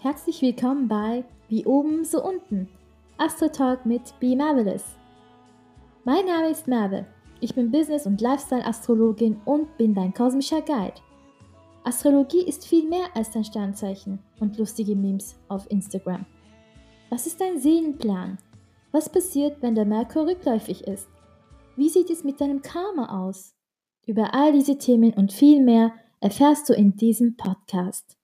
Herzlich willkommen bei Wie oben, so unten. Astro Talk mit Be Marvelous. Mein Name ist Merve. Ich bin Business- und Lifestyle-Astrologin und bin dein kosmischer Guide. Astrologie ist viel mehr als dein Sternzeichen und lustige Memes auf Instagram. Was ist dein Seelenplan? Was passiert, wenn der Merkur rückläufig ist? Wie sieht es mit deinem Karma aus? Über all diese Themen und viel mehr erfährst du in diesem Podcast.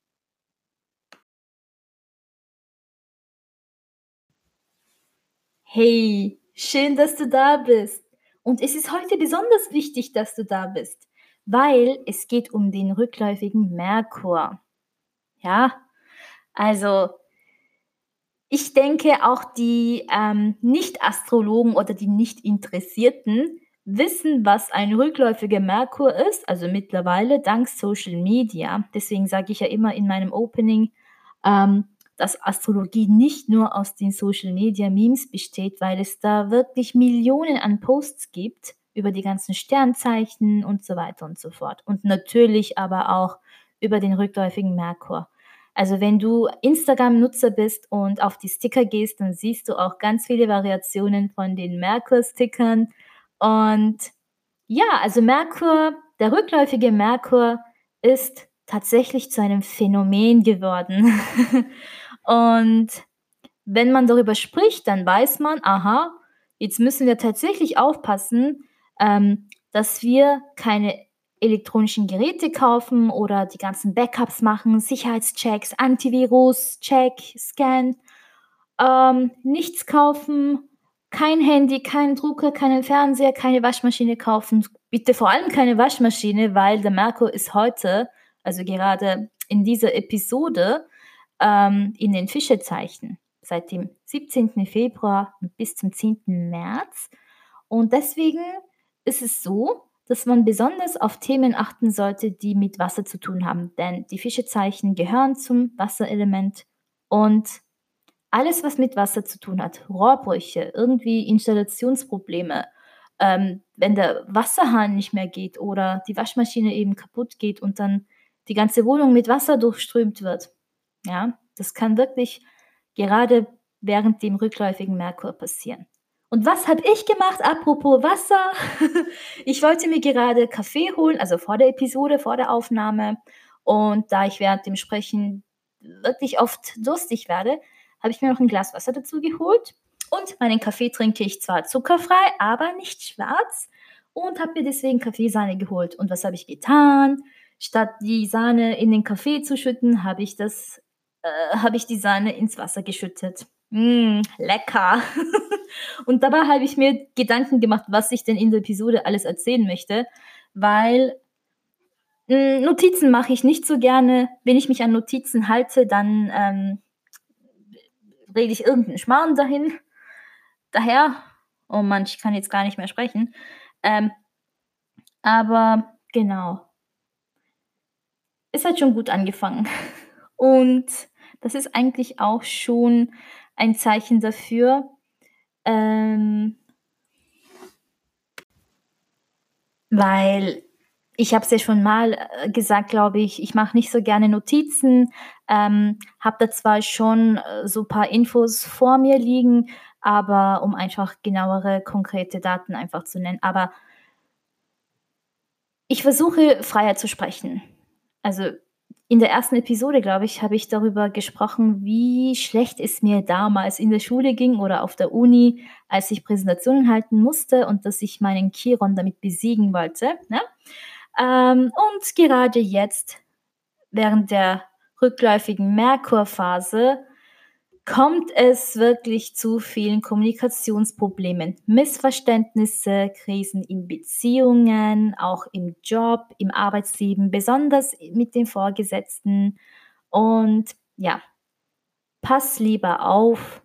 Hey, schön, dass du da bist. Und es ist heute besonders wichtig, dass du da bist, weil es geht um den rückläufigen Merkur. Ja, also ich denke, auch die ähm, Nicht-Astrologen oder die Nicht-Interessierten wissen, was ein rückläufiger Merkur ist, also mittlerweile dank Social Media. Deswegen sage ich ja immer in meinem Opening, ähm, dass Astrologie nicht nur aus den Social Media Memes besteht, weil es da wirklich Millionen an Posts gibt über die ganzen Sternzeichen und so weiter und so fort. Und natürlich aber auch über den rückläufigen Merkur. Also wenn du Instagram-Nutzer bist und auf die Sticker gehst, dann siehst du auch ganz viele Variationen von den Merkur-Stickern. Und ja, also Merkur, der rückläufige Merkur ist tatsächlich zu einem Phänomen geworden. Und wenn man darüber spricht, dann weiß man, aha, jetzt müssen wir tatsächlich aufpassen, ähm, dass wir keine elektronischen Geräte kaufen oder die ganzen Backups machen, Sicherheitschecks, Antivirus, Check, Scan, ähm, nichts kaufen, kein Handy, kein Drucker, keinen Fernseher, keine Waschmaschine kaufen. Bitte vor allem keine Waschmaschine, weil der Merkur ist heute, also gerade in dieser Episode, ähm, in den Fischezeichen seit dem 17. Februar bis zum 10. März. Und deswegen ist es so, dass man besonders auf Themen achten sollte, die mit Wasser zu tun haben. Denn die Fischezeichen gehören zum Wasserelement und alles, was mit Wasser zu tun hat, Rohrbrüche, irgendwie Installationsprobleme, ähm, wenn der Wasserhahn nicht mehr geht oder die Waschmaschine eben kaputt geht und dann die ganze Wohnung mit Wasser durchströmt wird, ja, das kann wirklich gerade während dem rückläufigen Merkur passieren. Und was habe ich gemacht? Apropos Wasser. ich wollte mir gerade Kaffee holen, also vor der Episode, vor der Aufnahme. Und da ich während dem Sprechen wirklich oft durstig werde, habe ich mir noch ein Glas Wasser dazu geholt. Und meinen Kaffee trinke ich zwar zuckerfrei, aber nicht schwarz. Und habe mir deswegen Kaffeesahne geholt. Und was habe ich getan? Statt die Sahne in den Kaffee zu schütten, habe ich das äh, habe ich die Sahne ins Wasser geschüttet. Mm, lecker. und dabei habe ich mir Gedanken gemacht, was ich denn in der Episode alles erzählen möchte, weil mh, mm, Notizen mache ich nicht so gerne. Wenn ich mich an Notizen halte, dann ähm, rede ich irgendeinen Schmarrn dahin. Daher, oh Mann, ich kann jetzt gar nicht mehr sprechen. Ähm, aber genau. Es hat schon gut angefangen. Und das ist eigentlich auch schon ein Zeichen dafür, ähm, weil ich habe es ja schon mal äh, gesagt, glaube ich, ich mache nicht so gerne Notizen, ähm, habe da zwar schon äh, so ein paar Infos vor mir liegen, aber um einfach genauere, konkrete Daten einfach zu nennen. Aber ich versuche freier zu sprechen. Also in der ersten Episode, glaube ich, habe ich darüber gesprochen, wie schlecht es mir damals in der Schule ging oder auf der Uni, als ich Präsentationen halten musste und dass ich meinen Chiron damit besiegen wollte. Ne? Ähm, und gerade jetzt, während der rückläufigen Merkurphase, kommt es wirklich zu vielen Kommunikationsproblemen, Missverständnisse, Krisen in Beziehungen, auch im Job, im Arbeitsleben, besonders mit den Vorgesetzten. Und ja, pass lieber auf.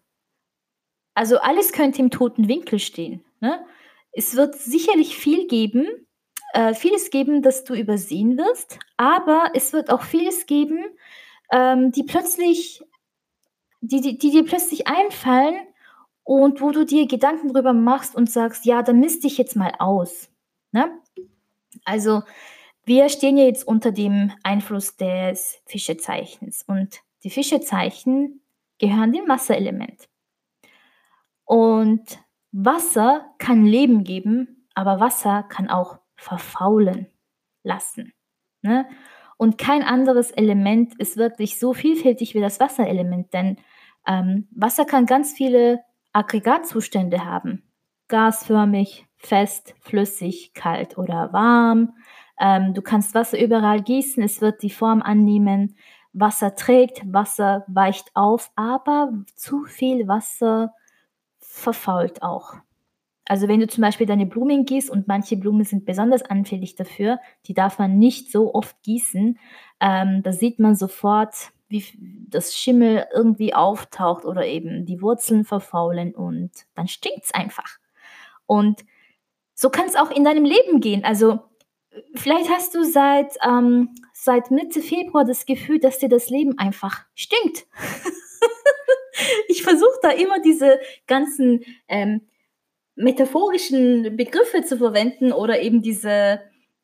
Also alles könnte im toten Winkel stehen. Ne? Es wird sicherlich viel geben, äh, vieles geben, das du übersehen wirst, aber es wird auch vieles geben, ähm, die plötzlich die, die, die dir plötzlich einfallen und wo du dir Gedanken drüber machst und sagst, ja, dann misst dich jetzt mal aus. Ne? Also wir stehen ja jetzt unter dem Einfluss des Fischezeichens und die Fischezeichen gehören dem Wasserelement. Und Wasser kann Leben geben, aber Wasser kann auch verfaulen lassen. Ne? Und kein anderes Element ist wirklich so vielfältig wie das Wasserelement, denn ähm, Wasser kann ganz viele Aggregatzustände haben. Gasförmig, fest, flüssig, kalt oder warm. Ähm, du kannst Wasser überall gießen, es wird die Form annehmen. Wasser trägt, Wasser weicht auf, aber zu viel Wasser verfault auch. Also wenn du zum Beispiel deine Blumen gießt und manche Blumen sind besonders anfällig dafür, die darf man nicht so oft gießen, ähm, da sieht man sofort, wie das Schimmel irgendwie auftaucht oder eben die Wurzeln verfaulen und dann stinkt es einfach. Und so kann es auch in deinem Leben gehen. Also vielleicht hast du seit, ähm, seit Mitte Februar das Gefühl, dass dir das Leben einfach stinkt. ich versuche da immer diese ganzen ähm, metaphorischen Begriffe zu verwenden oder eben diese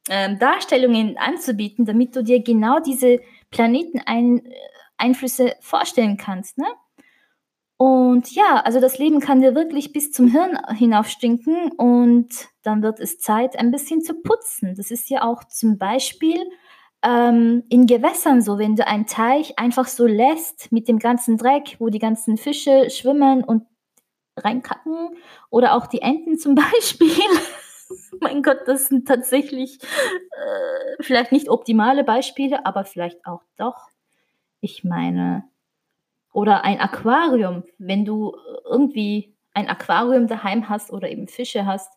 ähm, Darstellungen anzubieten, damit du dir genau diese Planeteneinflüsse vorstellen kannst. Ne? Und ja, also das Leben kann dir wirklich bis zum Hirn hinauf stinken und dann wird es Zeit, ein bisschen zu putzen. Das ist ja auch zum Beispiel ähm, in Gewässern so, wenn du einen Teich einfach so lässt mit dem ganzen Dreck, wo die ganzen Fische schwimmen und reinkacken oder auch die Enten zum Beispiel. mein Gott, das sind tatsächlich äh, vielleicht nicht optimale Beispiele, aber vielleicht auch doch. Ich meine, oder ein Aquarium, wenn du irgendwie ein Aquarium daheim hast oder eben Fische hast,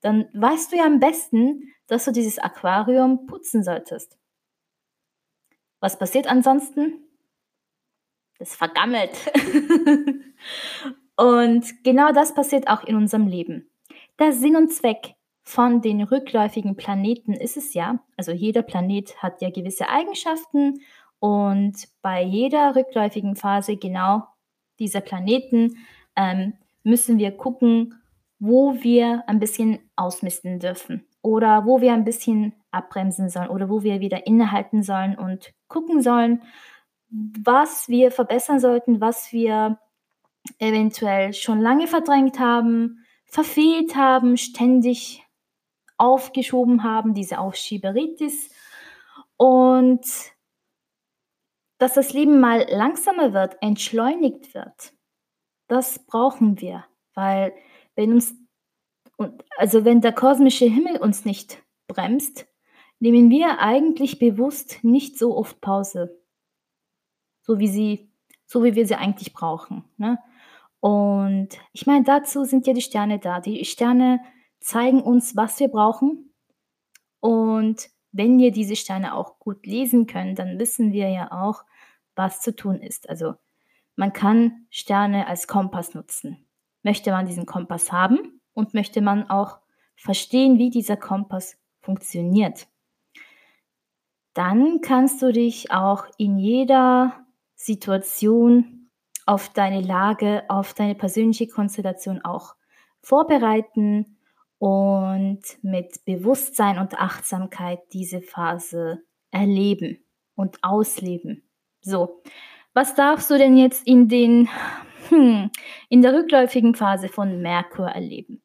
dann weißt du ja am besten, dass du dieses Aquarium putzen solltest. Was passiert ansonsten? Das vergammelt. Und genau das passiert auch in unserem Leben. Der Sinn und Zweck von den rückläufigen Planeten ist es ja, also jeder Planet hat ja gewisse Eigenschaften und bei jeder rückläufigen Phase genau dieser Planeten ähm, müssen wir gucken, wo wir ein bisschen ausmisten dürfen oder wo wir ein bisschen abbremsen sollen oder wo wir wieder innehalten sollen und gucken sollen, was wir verbessern sollten, was wir eventuell schon lange verdrängt haben, verfehlt haben, ständig aufgeschoben haben, diese Aufschieberitis. Und dass das Leben mal langsamer wird, entschleunigt wird, das brauchen wir, weil wenn uns, also wenn der kosmische Himmel uns nicht bremst, nehmen wir eigentlich bewusst nicht so oft Pause, so wie sie, so wie wir sie eigentlich brauchen. Ne? Und ich meine, dazu sind ja die Sterne da. Die Sterne zeigen uns, was wir brauchen. Und wenn wir diese Sterne auch gut lesen können, dann wissen wir ja auch, was zu tun ist. Also man kann Sterne als Kompass nutzen. Möchte man diesen Kompass haben und möchte man auch verstehen, wie dieser Kompass funktioniert, dann kannst du dich auch in jeder Situation auf deine Lage, auf deine persönliche Konstellation auch vorbereiten und mit Bewusstsein und Achtsamkeit diese Phase erleben und ausleben. So, was darfst du denn jetzt in den hm, in der rückläufigen Phase von Merkur erleben?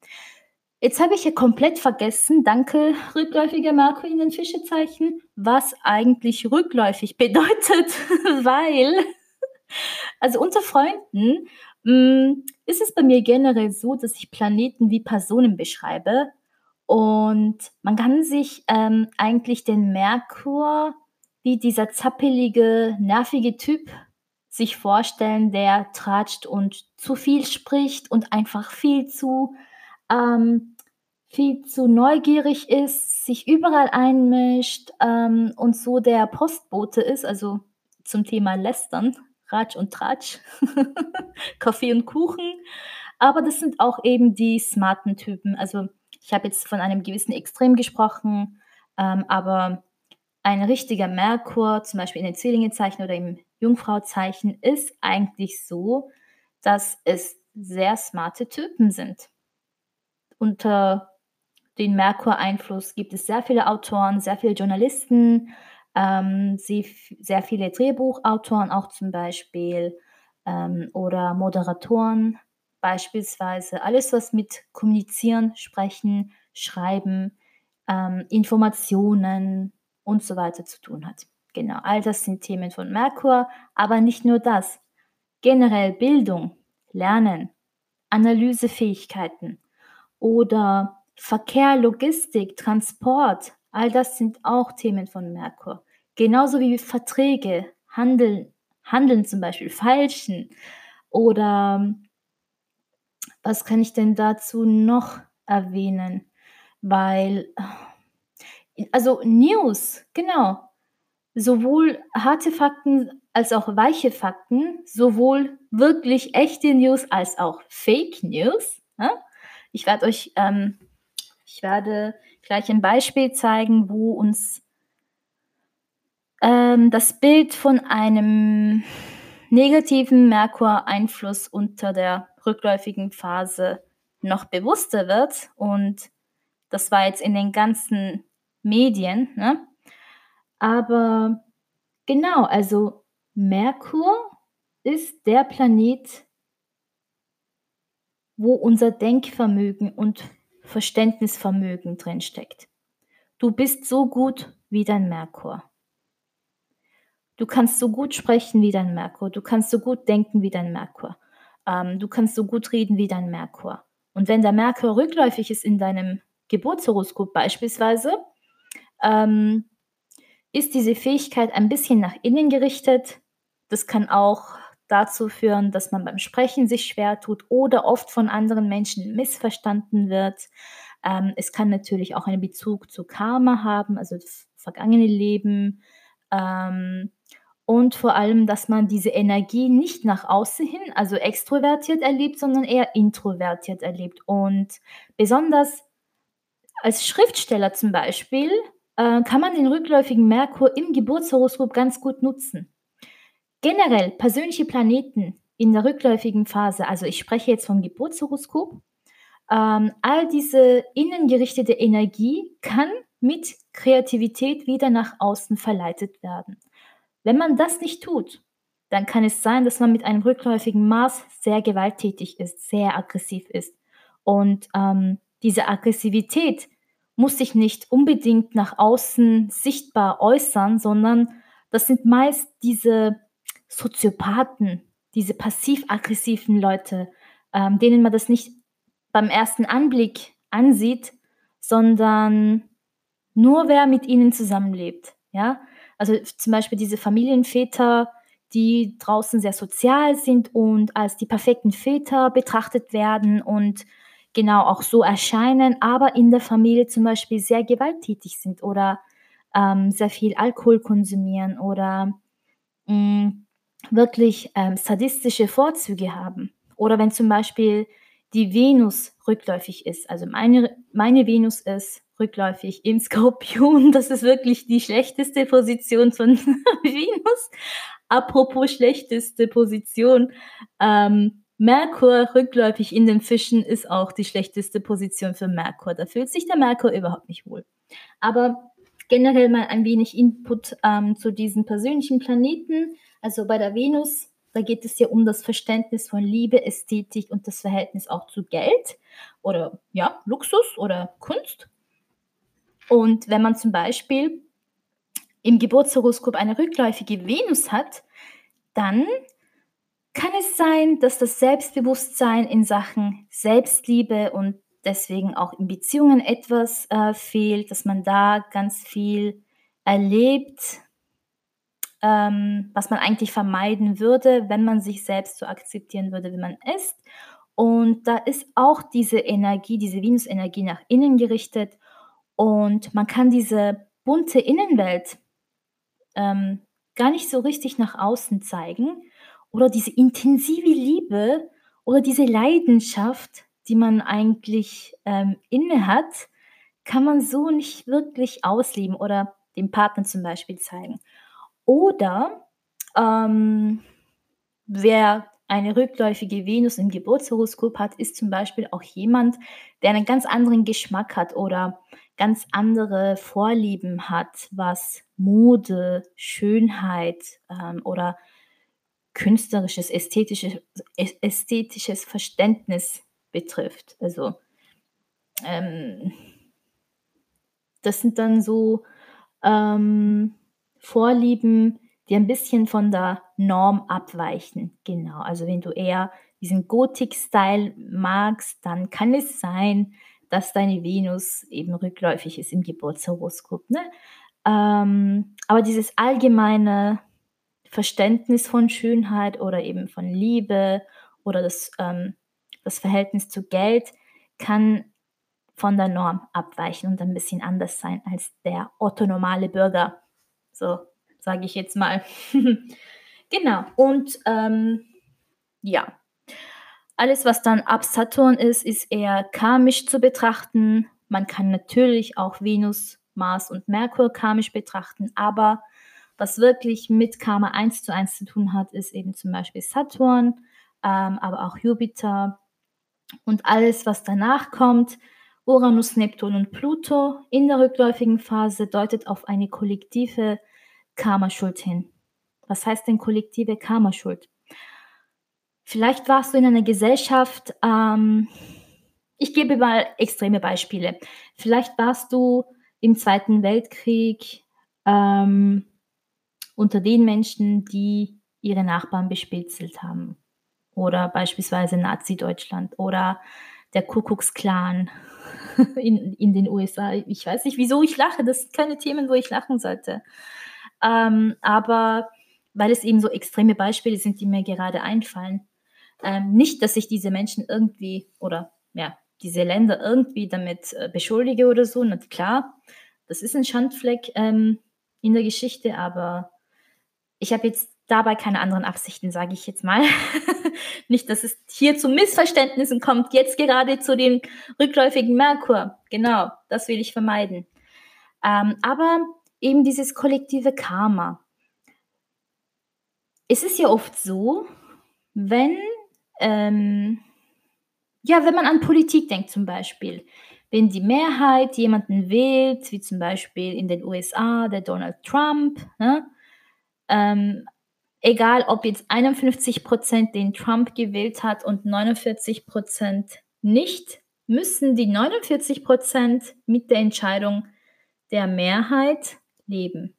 Jetzt habe ich ja komplett vergessen, danke rückläufiger Merkur in den Fischezeichen, was eigentlich rückläufig bedeutet, weil also unter Freunden hm, ist es bei mir generell so, dass ich Planeten wie Personen beschreibe. Und man kann sich ähm, eigentlich den Merkur wie dieser zappelige, nervige Typ sich vorstellen, der tratscht und zu viel spricht und einfach viel zu, ähm, viel zu neugierig ist, sich überall einmischt ähm, und so der Postbote ist, also zum Thema Lästern. Ratsch und Tratsch, Kaffee und Kuchen. Aber das sind auch eben die smarten Typen. Also ich habe jetzt von einem gewissen Extrem gesprochen, ähm, aber ein richtiger Merkur, zum Beispiel in den Zwillingezeichen oder im Jungfrauzeichen, ist eigentlich so, dass es sehr smarte Typen sind. Unter den Merkur-Einfluss gibt es sehr viele Autoren, sehr viele Journalisten, ähm, sie sehr viele Drehbuchautoren auch zum Beispiel ähm, oder Moderatoren beispielsweise. Alles, was mit Kommunizieren, Sprechen, Schreiben, ähm, Informationen und so weiter zu tun hat. Genau, all das sind Themen von Merkur, aber nicht nur das. Generell Bildung, Lernen, Analysefähigkeiten oder Verkehr, Logistik, Transport, all das sind auch Themen von Merkur. Genauso wie Verträge, Handeln, Handeln zum Beispiel, Falschen oder was kann ich denn dazu noch erwähnen? Weil, also News, genau. Sowohl harte Fakten als auch weiche Fakten, sowohl wirklich echte News als auch Fake News. Ja? Ich werde euch, ähm, ich werde gleich ein Beispiel zeigen, wo uns ähm, das Bild von einem negativen Merkur-Einfluss unter der rückläufigen Phase noch bewusster wird. Und das war jetzt in den ganzen Medien. Ne? Aber genau, also Merkur ist der Planet, wo unser Denkvermögen und Verständnisvermögen drinsteckt. Du bist so gut wie dein Merkur. Du kannst so gut sprechen wie dein Merkur. Du kannst so gut denken wie dein Merkur. Ähm, du kannst so gut reden wie dein Merkur. Und wenn der Merkur rückläufig ist in deinem Geburtshoroskop beispielsweise, ähm, ist diese Fähigkeit ein bisschen nach innen gerichtet. Das kann auch dazu führen, dass man beim Sprechen sich schwer tut oder oft von anderen Menschen missverstanden wird. Ähm, es kann natürlich auch einen Bezug zu Karma haben, also das vergangene Leben. Ähm, und vor allem, dass man diese Energie nicht nach außen hin, also extrovertiert erlebt, sondern eher introvertiert erlebt. Und besonders als Schriftsteller zum Beispiel äh, kann man den rückläufigen Merkur im Geburtshoroskop ganz gut nutzen. Generell persönliche Planeten in der rückläufigen Phase, also ich spreche jetzt vom Geburtshoroskop, ähm, all diese innengerichtete Energie kann mit Kreativität wieder nach außen verleitet werden. Wenn man das nicht tut, dann kann es sein, dass man mit einem rückläufigen Mars sehr gewalttätig ist, sehr aggressiv ist. Und ähm, diese Aggressivität muss sich nicht unbedingt nach außen sichtbar äußern, sondern das sind meist diese Soziopathen, diese passiv-aggressiven Leute, ähm, denen man das nicht beim ersten Anblick ansieht, sondern nur wer mit ihnen zusammenlebt. Ja, also zum Beispiel diese Familienväter, die draußen sehr sozial sind und als die perfekten Väter betrachtet werden und genau auch so erscheinen, aber in der Familie zum Beispiel sehr gewalttätig sind oder ähm, sehr viel Alkohol konsumieren oder mh, mm, wirklich ähm, sadistische Vorzüge haben. Oder wenn zum Beispiel die Venus rückläufig ist. Also meine, meine Venus ist rückläufig im Skorpion. Das ist wirklich die schlechteste Position von Venus. Apropos schlechteste Position. Ähm, Merkur rückläufig in den Fischen ist auch die schlechteste Position für Merkur. Da fühlt sich der Merkur überhaupt nicht wohl. Aber generell mal ein wenig Input ähm, zu diesen persönlichen Planeten. Also bei der Venus, da geht es ja um das Verständnis von Liebe, Ästhetik und das Verhältnis auch zu Geld oder ja, Luxus oder Kunst. Und wenn man zum Beispiel im Geburtshoroskop eine rückläufige Venus hat, dann kann es sein, dass das Selbstbewusstsein in Sachen Selbstliebe und deswegen auch in Beziehungen etwas äh, fehlt, dass man da ganz viel erlebt, ähm, was man eigentlich vermeiden würde, wenn man sich selbst so akzeptieren würde, wie man ist. Und da ist auch diese Energie, diese Venus-Energie nach innen gerichtet und man kann diese bunte Innenwelt ähm, gar nicht so richtig nach außen zeigen oder diese intensive Liebe oder diese Leidenschaft, die man eigentlich ähm, inne hat, kann man so nicht wirklich ausleben oder dem Partner zum Beispiel zeigen. Oder ähm, wer eine rückläufige Venus im Geburtshoroskop hat, ist zum Beispiel auch jemand, der einen ganz anderen Geschmack hat oder ganz andere Vorlieben hat, was Mode, Schönheit ähm, oder künstlerisches, ästhetisches, ästhetisches Verständnis betrifft. Also ähm, das sind dann so ähm, Vorlieben, die ein bisschen von der Norm abweichen. Genau, also wenn du eher diesen Gothic-Style magst, dann kann es sein, dass deine Venus eben rückläufig ist im Geburtshoroskop. Ne? Ähm, aber dieses allgemeine Verständnis von Schönheit oder eben von Liebe oder das, ähm, das Verhältnis zu Geld kann von der Norm abweichen und ein bisschen anders sein als der otto-normale Bürger. So sage ich jetzt mal. genau. Und ähm, ja, alles, was dann ab Saturn ist, ist eher karmisch zu betrachten. Man kann natürlich auch Venus, Mars und Merkur karmisch betrachten, aber was wirklich mit Karma 1 zu 1 zu tun hat, ist eben zum Beispiel Saturn, ähm, aber auch Jupiter und alles, was danach kommt, Uranus, Neptun und Pluto in der rückläufigen Phase deutet auf eine kollektive Karma-Schuld hin. Was heißt denn kollektive Karma-Schuld? Vielleicht warst du in einer Gesellschaft, ähm, ich gebe mal extreme Beispiele. Vielleicht warst du im Zweiten Weltkrieg ähm, unter den Menschen, die ihre Nachbarn bespitzelt haben. Oder beispielsweise Nazi-Deutschland oder der Kuckucksklan in, in den USA. Ich weiß nicht, wieso ich lache. Das sind keine Themen, wo ich lachen sollte. Ähm, aber weil es eben so extreme Beispiele sind, die mir gerade einfallen. Ähm, nicht, dass ich diese Menschen irgendwie oder ja, diese Länder irgendwie damit äh, beschuldige oder so. Na klar, das ist ein Schandfleck ähm, in der Geschichte, aber ich habe jetzt dabei keine anderen Absichten, sage ich jetzt mal. Nicht, dass es hier zu Missverständnissen kommt, jetzt gerade zu dem rückläufigen Merkur. Genau, das will ich vermeiden. Ähm, aber eben dieses kollektive Karma. Es ist ja oft so, wenn, ähm, ja, wenn man an Politik denkt zum Beispiel, wenn die Mehrheit jemanden wählt, wie zum Beispiel in den USA der Donald Trump, ne, ähm, egal ob jetzt 51 Prozent den Trump gewählt hat und 49 Prozent nicht, müssen die 49 Prozent mit der Entscheidung der Mehrheit leben.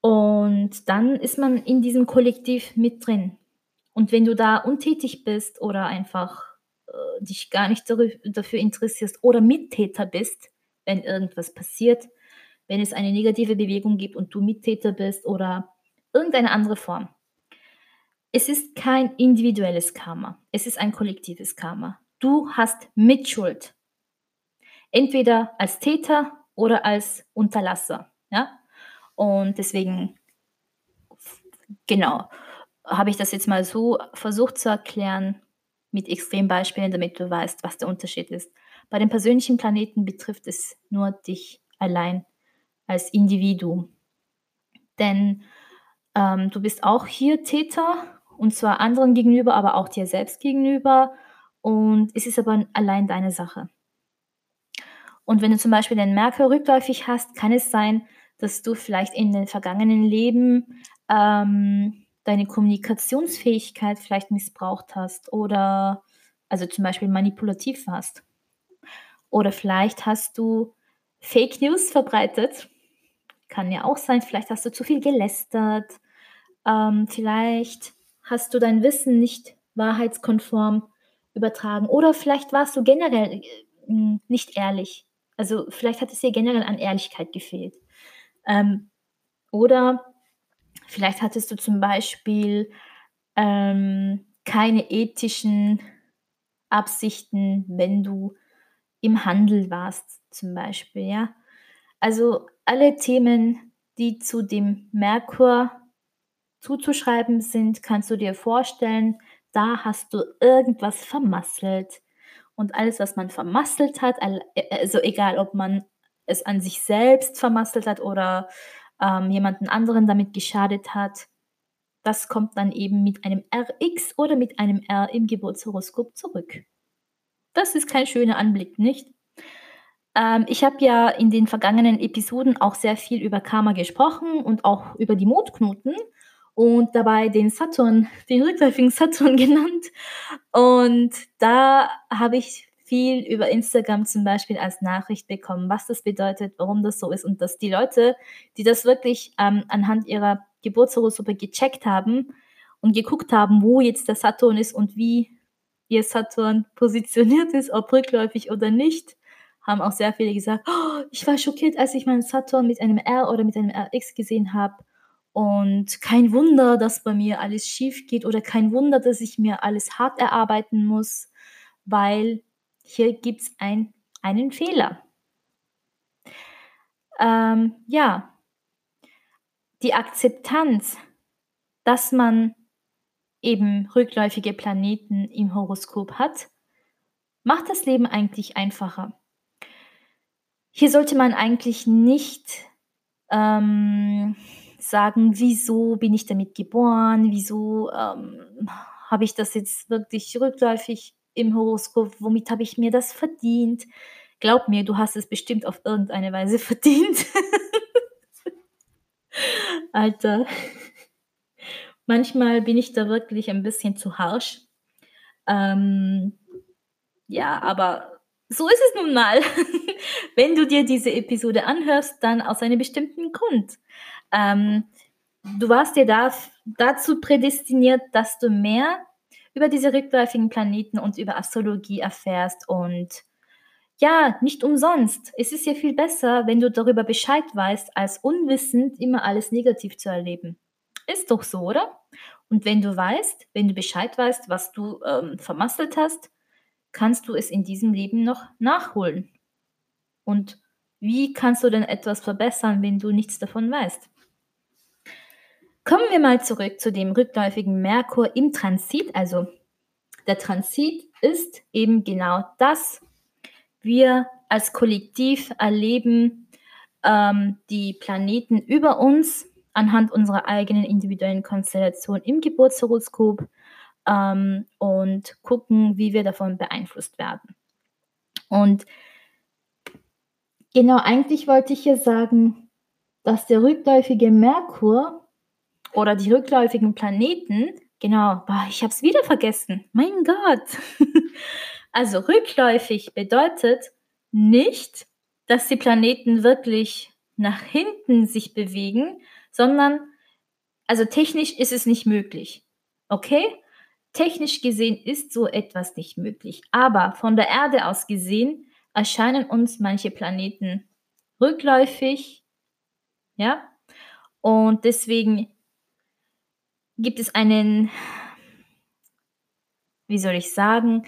Und dann ist man in diesem Kollektiv mit drin. Und wenn du da untätig bist oder einfach äh, dich gar nicht dafür interessierst oder Mittäter bist, wenn irgendwas passiert, wenn es eine negative Bewegung gibt und du Mittäter bist oder irgendeine andere Form. Es ist kein individuelles Karma, es ist ein kollektives Karma. Du hast Mitschuld. Entweder als Täter oder als Unterlasser. Ja? Und deswegen, genau, habe ich das jetzt mal so versucht zu erklären mit Extrembeispielen, damit du weißt, was der Unterschied ist. Bei den persönlichen Planeten betrifft es nur dich allein als Individuum. Denn ähm, du bist auch hier Täter und zwar anderen gegenüber, aber auch dir selbst gegenüber. Und es ist aber allein deine Sache. Und wenn du zum Beispiel den Merkur rückläufig hast, kann es sein, dass du vielleicht in den vergangenen Leben ähm, deine Kommunikationsfähigkeit vielleicht missbraucht hast oder also zum Beispiel manipulativ warst. Oder vielleicht hast du Fake News verbreitet. Kann ja auch sein, vielleicht hast du zu viel gelästert ähm, vielleicht hast du dein Wissen nicht wahrheitskonform übertragen oder vielleicht warst du generell äh, nicht ehrlich. Also vielleicht hat es dir generell an Ehrlichkeit gefehlt. Ähm, oder vielleicht hattest du zum Beispiel ähm, keine ethischen Absichten, wenn du im Handel warst, zum Beispiel, ja. Also alle Themen, die zu dem Merkur zuzuschreiben sind, kannst du dir vorstellen, da hast du irgendwas vermasselt. Und alles, was man vermasselt hat, also egal, ob man es an sich selbst vermasselt hat oder ähm, jemanden anderen damit geschadet hat, das kommt dann eben mit einem RX oder mit einem R im Geburtshoroskop zurück. Das ist kein schöner Anblick, nicht? Ähm, ich habe ja in den vergangenen Episoden auch sehr viel über Karma gesprochen und auch über die Mondknoten und dabei den Saturn, den rückläufigen Saturn genannt. Und da habe ich viel über Instagram zum Beispiel als Nachricht bekommen, was das bedeutet, warum das so ist und dass die Leute, die das wirklich ähm, anhand ihrer Geburtshoroskope gecheckt haben und geguckt haben, wo jetzt der Saturn ist und wie ihr Saturn positioniert ist, ob rückläufig oder nicht, haben auch sehr viele gesagt, oh, ich war schockiert, als ich meinen Saturn mit einem R oder mit einem RX gesehen habe. Und kein Wunder, dass bei mir alles schief geht oder kein Wunder, dass ich mir alles hart erarbeiten muss, weil hier gibt es ein, einen Fehler. Ähm, ja, die Akzeptanz, dass man eben rückläufige Planeten im Horoskop hat, macht das Leben eigentlich einfacher. Hier sollte man eigentlich nicht ähm, sagen, wieso bin ich damit geboren, wieso ähm, habe ich das jetzt wirklich rückläufig im Horoskop, womit habe ich mir das verdient? Glaub mir, du hast es bestimmt auf irgendeine Weise verdient. Alter. Manchmal bin ich da wirklich ein bisschen zu harsch. Ähm, ja, aber so ist es nun mal. Wenn du dir diese Episode anhörst, dann aus einem bestimmten Grund. Ähm, du warst dir da, dazu prädestiniert, dass du mehr über diese rückläufigen Planeten und über Astrologie erfährst und ja, nicht umsonst. Es ist ja viel besser, wenn du darüber Bescheid weißt, als unwissend immer alles negativ zu erleben. Ist doch so, oder? Und wenn du weißt, wenn du Bescheid weißt, was du ähm, vermasselt hast, kannst du es in diesem Leben noch nachholen. Und wie kannst du denn etwas verbessern, wenn du nichts davon weißt? Kommen wir mal zurück zu dem rückläufigen Merkur im Transit. Also der Transit ist eben genau das. Wir als Kollektiv erleben ähm, die Planeten über uns anhand unserer eigenen individuellen Konstellation im Geburtshoroskop ähm, und gucken, wie wir davon beeinflusst werden. Und genau, eigentlich wollte ich hier sagen, dass der rückläufige Merkur oder die rückläufigen Planeten, genau, boah, ich habe es wieder vergessen, mein Gott. also rückläufig bedeutet nicht, dass die Planeten wirklich nach hinten sich bewegen, sondern, also technisch ist es nicht möglich. Okay? Technisch gesehen ist so etwas nicht möglich. Aber von der Erde aus gesehen erscheinen uns manche Planeten rückläufig. Ja? Und deswegen gibt es einen, wie soll ich sagen,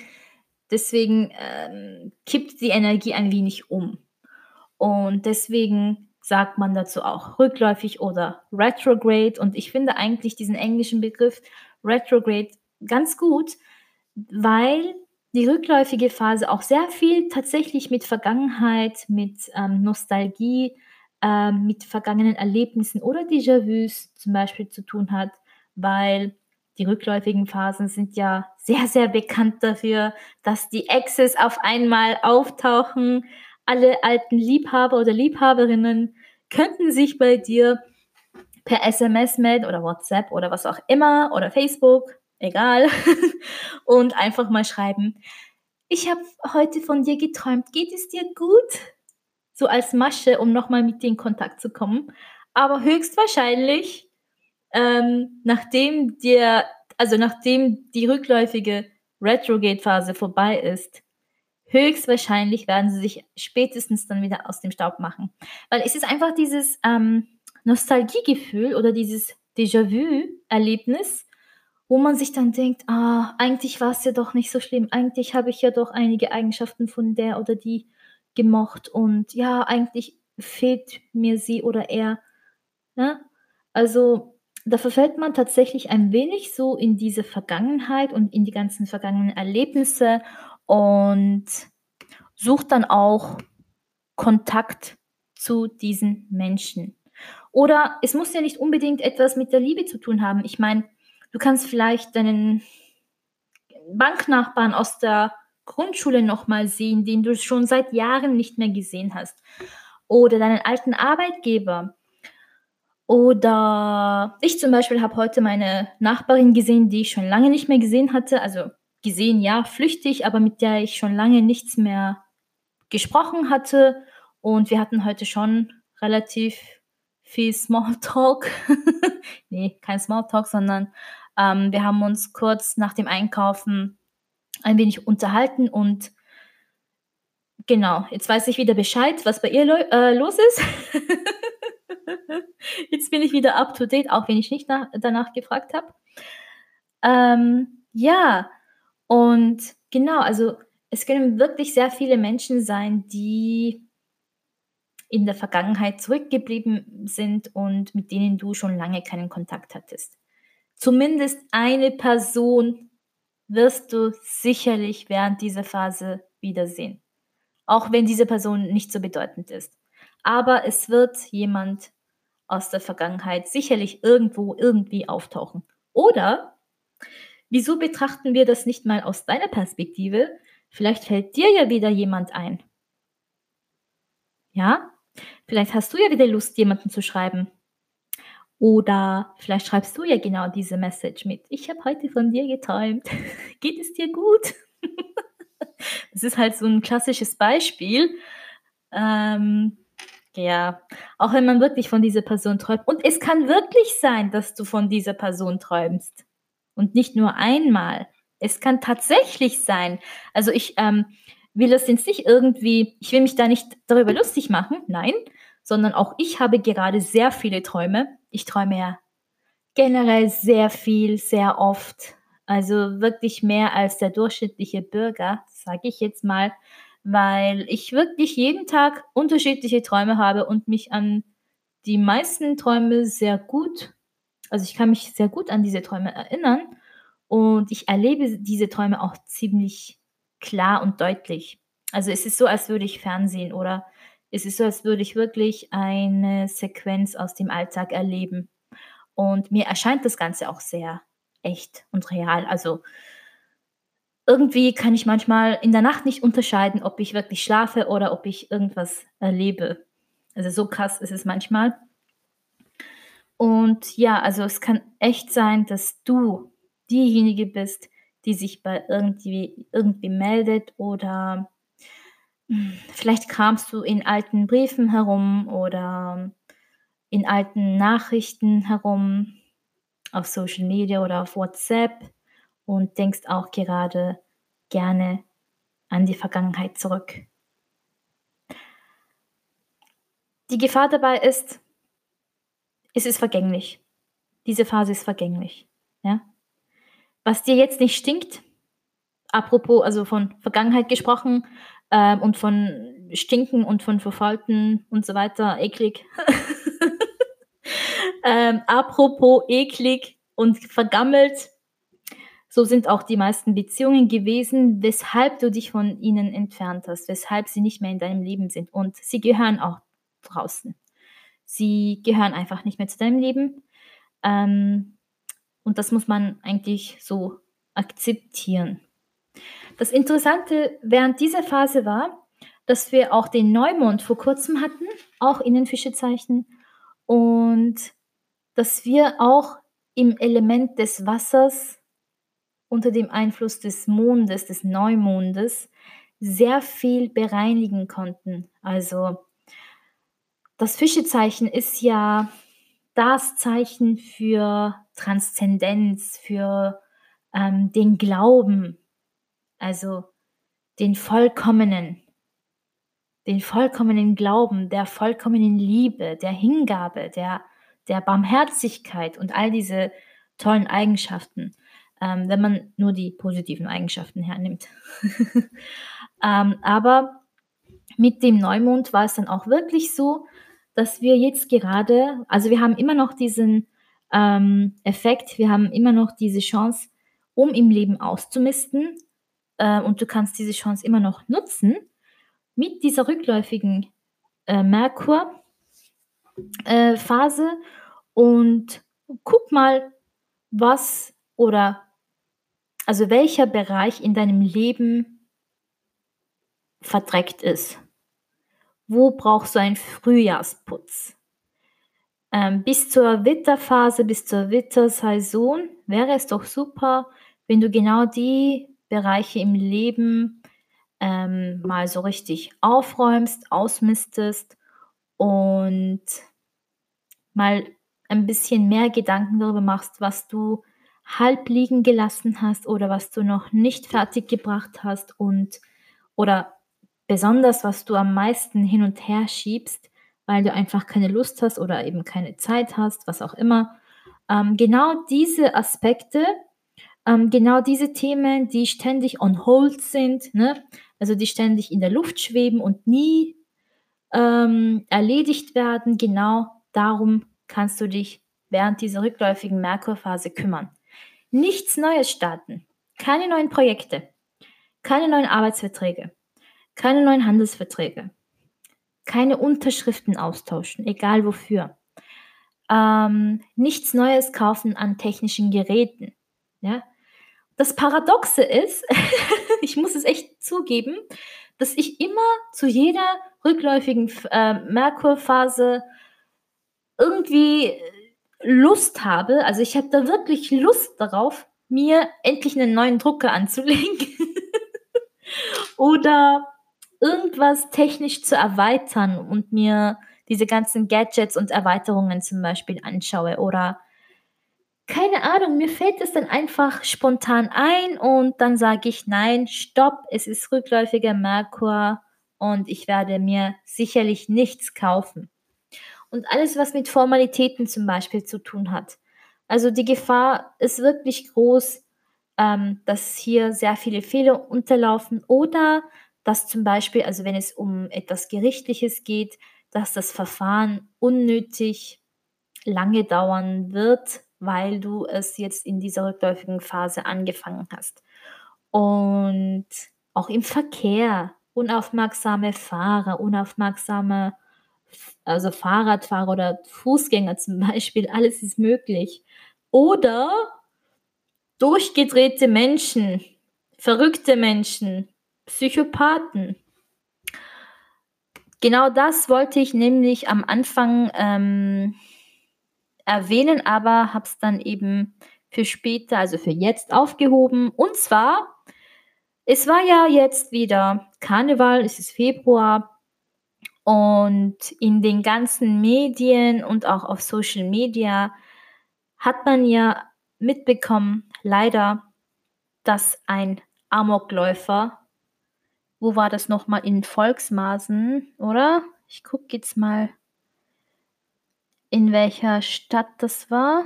deswegen ähm, kippt die Energie ein wenig um. Und deswegen sagt man dazu auch rückläufig oder retrograde. Und ich finde eigentlich diesen englischen Begriff retrograde ganz gut, weil die rückläufige Phase auch sehr viel tatsächlich mit Vergangenheit, mit ähm, Nostalgie, ähm, mit vergangenen Erlebnissen oder Déjà-vus zum Beispiel zu tun hat, weil die rückläufigen Phasen sind ja sehr, sehr bekannt dafür, dass die Exes auf einmal auftauchen. Alle alten Liebhaber oder Liebhaberinnen könnten sich bei dir per SMS melden oder WhatsApp oder was auch immer oder Facebook egal, und einfach mal schreiben, ich habe heute von dir geträumt, geht es dir gut? So als Masche, um nochmal mit dir in Kontakt zu kommen. Aber höchstwahrscheinlich, ähm, nachdem dir, also nachdem die rückläufige Retrograde-Phase vorbei ist, höchstwahrscheinlich werden sie sich spätestens dann wieder aus dem Staub machen. Weil es ist einfach dieses ähm, Nostalgiegefühl oder dieses Déjà-vu-Erlebnis, wo man sich dann denkt, ah, eigentlich war es ja doch nicht so schlimm, eigentlich habe ich ja doch einige Eigenschaften von der oder die gemocht und ja, eigentlich fehlt mir sie oder er. Ne? Also da verfällt man tatsächlich ein wenig so in diese Vergangenheit und in die ganzen vergangenen Erlebnisse und sucht dann auch Kontakt zu diesen Menschen. Oder es muss ja nicht unbedingt etwas mit der Liebe zu tun haben. Ich meine, du kannst vielleicht deinen Banknachbarn aus der Grundschule nochmal sehen, den du schon seit Jahren nicht mehr gesehen hast. Oder deinen alten Arbeitgeber. Oder ich zum Beispiel habe heute meine Nachbarin gesehen, die ich schon lange nicht mehr gesehen hatte. Also gesehen, ja, flüchtig, aber mit der ich schon lange nichts mehr gesprochen hatte. Und wir hatten heute schon relativ viel Smalltalk. nee, kein Smalltalk, sondern ähm, wir haben uns kurz nach dem Einkaufen ein wenig unterhalten und genau, jetzt weiß ich wieder Bescheid, was bei ihr äh, los ist. jetzt bin ich wieder up to date, auch wenn ich nicht nach, danach gefragt habe. Ähm, ja, und genau, also es können wirklich sehr viele Menschen sein, die in der Vergangenheit zurückgeblieben sind und mit denen du schon lange keinen Kontakt hattest. Zumindest eine Person wirst du sicherlich während dieser Phase wiedersehen. Auch wenn diese Person nicht so bedeutend ist. Aber es wird jemand aus der Vergangenheit sicherlich irgendwo irgendwie auftauchen. Oder wieso betrachten wir das nicht mal aus deiner Perspektive? Vielleicht fällt dir ja wieder jemand ein. Ja? Vielleicht hast du ja wieder Lust, jemanden zu schreiben. Oder vielleicht schreibst du ja genau diese Message mit. Ich habe heute von dir geträumt. Geht es dir gut? das ist halt so ein klassisches Beispiel. Ähm, ja, auch wenn man wirklich von dieser Person träumt. Und es kann wirklich sein, dass du von dieser Person träumst. Und nicht nur einmal. Es kann tatsächlich sein. Also ich ähm, will das jetzt nicht irgendwie, ich will mich da nicht darüber lustig machen, nein, sondern auch ich habe gerade sehr viele Träume. Ich träume ja generell sehr viel, sehr oft. Also wirklich mehr als der durchschnittliche Bürger, sage ich jetzt mal, weil ich wirklich jeden Tag unterschiedliche Träume habe und mich an die meisten Träume sehr gut, also ich kann mich sehr gut an diese Träume erinnern und ich erlebe diese Träume auch ziemlich klar und deutlich. Also es ist so, als würde ich Fernsehen oder es ist so, als würde ich wirklich eine Sequenz aus dem Alltag erleben. Und mir erscheint das Ganze auch sehr echt und real. Also irgendwie kann ich manchmal in der Nacht nicht unterscheiden, ob ich wirklich schlafe oder ob ich irgendwas erlebe. Also so krass ist es manchmal. Und ja, also es kann echt sein, dass du diejenige bist, die sich bei irgendwie, irgendwie meldet oder Vielleicht kramst du in alten Briefen herum oder in alten Nachrichten herum auf Social Media oder auf WhatsApp und denkst auch gerade gerne an die Vergangenheit zurück. Die Gefahr dabei ist, es ist vergänglich. Diese Phase ist vergänglich. Ja? Was dir jetzt nicht stinkt, apropos, also von Vergangenheit gesprochen, ähm, und von Stinken und von Verfalten und so weiter, eklig. ähm, apropos eklig und vergammelt, so sind auch die meisten Beziehungen gewesen, weshalb du dich von ihnen entfernt hast, weshalb sie nicht mehr in deinem Leben sind. Und sie gehören auch draußen. Sie gehören einfach nicht mehr zu deinem Leben. Ähm, und das muss man eigentlich so akzeptieren. Das Interessante während dieser Phase war, dass wir auch den Neumond vor kurzem hatten, auch in den Fischezeichen, und dass wir auch im Element des Wassers unter dem Einfluss des Mondes, des Neumondes, sehr viel bereinigen konnten. Also das Fischezeichen ist ja das Zeichen für Transzendenz, für ähm, den Glauben, also den vollkommenen, den vollkommenen Glauben, der vollkommenen Liebe, der Hingabe, der, der Barmherzigkeit und all diese tollen Eigenschaften, ähm, wenn man nur die positiven Eigenschaften hernimmt. ähm, aber mit dem Neumond war es dann auch wirklich so, dass wir jetzt gerade, also wir haben immer noch diesen ähm, Effekt, wir haben immer noch diese Chance, um im Leben auszumisten, äh, und du kannst diese Chance immer noch nutzen, mit dieser rückläufigen äh, Merkur äh, und guck mal, was oder also welcher Bereich in deinem Leben verdreckt ist. Wo brauchst du einen Frühjahrsputz? Ähm, bis zur Witterphase, bis zur Wittersaison wäre es doch super, wenn du genau die Bereiche im Leben ähm, mal so richtig aufräumst, ausmistest und mal ein bisschen mehr Gedanken darüber machst, was du halb liegen gelassen hast oder was du noch nicht fertig gebracht hast und oder besonders was du am meisten hin und her schiebst, weil du einfach keine Lust hast oder eben keine Zeit hast, was auch immer. Ähm, genau diese Aspekte, ähm, genau diese Themen, die ständig on hold sind, ne? also die ständig in der Luft schweben und nie ähm, erledigt werden, genau darum kannst du dich während dieser rückläufigen Merkurphase kümmern. Nichts Neues starten, keine neuen Projekte, keine neuen Arbeitsverträge, keine neuen Handelsverträge, keine Unterschriften austauschen, egal wofür. Ähm, nichts Neues kaufen an technischen Geräten. Ja? Das Paradoxe ist, ich muss es echt zugeben, dass ich immer zu jeder rückläufigen äh, Merkurphase irgendwie Lust habe, also ich habe da wirklich Lust darauf, mir endlich einen neuen Drucker anzulegen oder irgendwas technisch zu erweitern und mir diese ganzen Gadgets und Erweiterungen zum Beispiel anschaue oder keine Ahnung, mir fällt es dann einfach spontan ein und dann sage ich nein, stopp, es ist rückläufiger Merkur und ich werde mir sicherlich nichts kaufen und alles, was mit Formalitäten zum Beispiel zu tun hat. Also die Gefahr ist wirklich groß, ähm, dass hier sehr viele Fehler unterlaufen oder dass zum Beispiel, also wenn es um etwas Gerichtliches geht, dass das Verfahren unnötig lange dauern wird, weil du es jetzt in dieser rückläufigen Phase angefangen hast. Und auch im Verkehr, unaufmerksame Fahrer, unaufmerksame also Fahrradfahrer oder Fußgänger zum Beispiel, alles ist möglich. Oder durchgedrehte Menschen, verrückte Menschen, Psychopathen. Genau das wollte ich nämlich am Anfang ähm, erwähnen, aber habe es dann eben für später, also für jetzt aufgehoben. Und zwar, es war ja jetzt wieder Karneval, es ist Februar und in den ganzen Medien und auch auf Social Media hat man ja mitbekommen, leider, dass ein Amokläufer, wo war das nochmal in Volksmaßen, oder? Ich gucke jetzt mal, in welcher Stadt das war.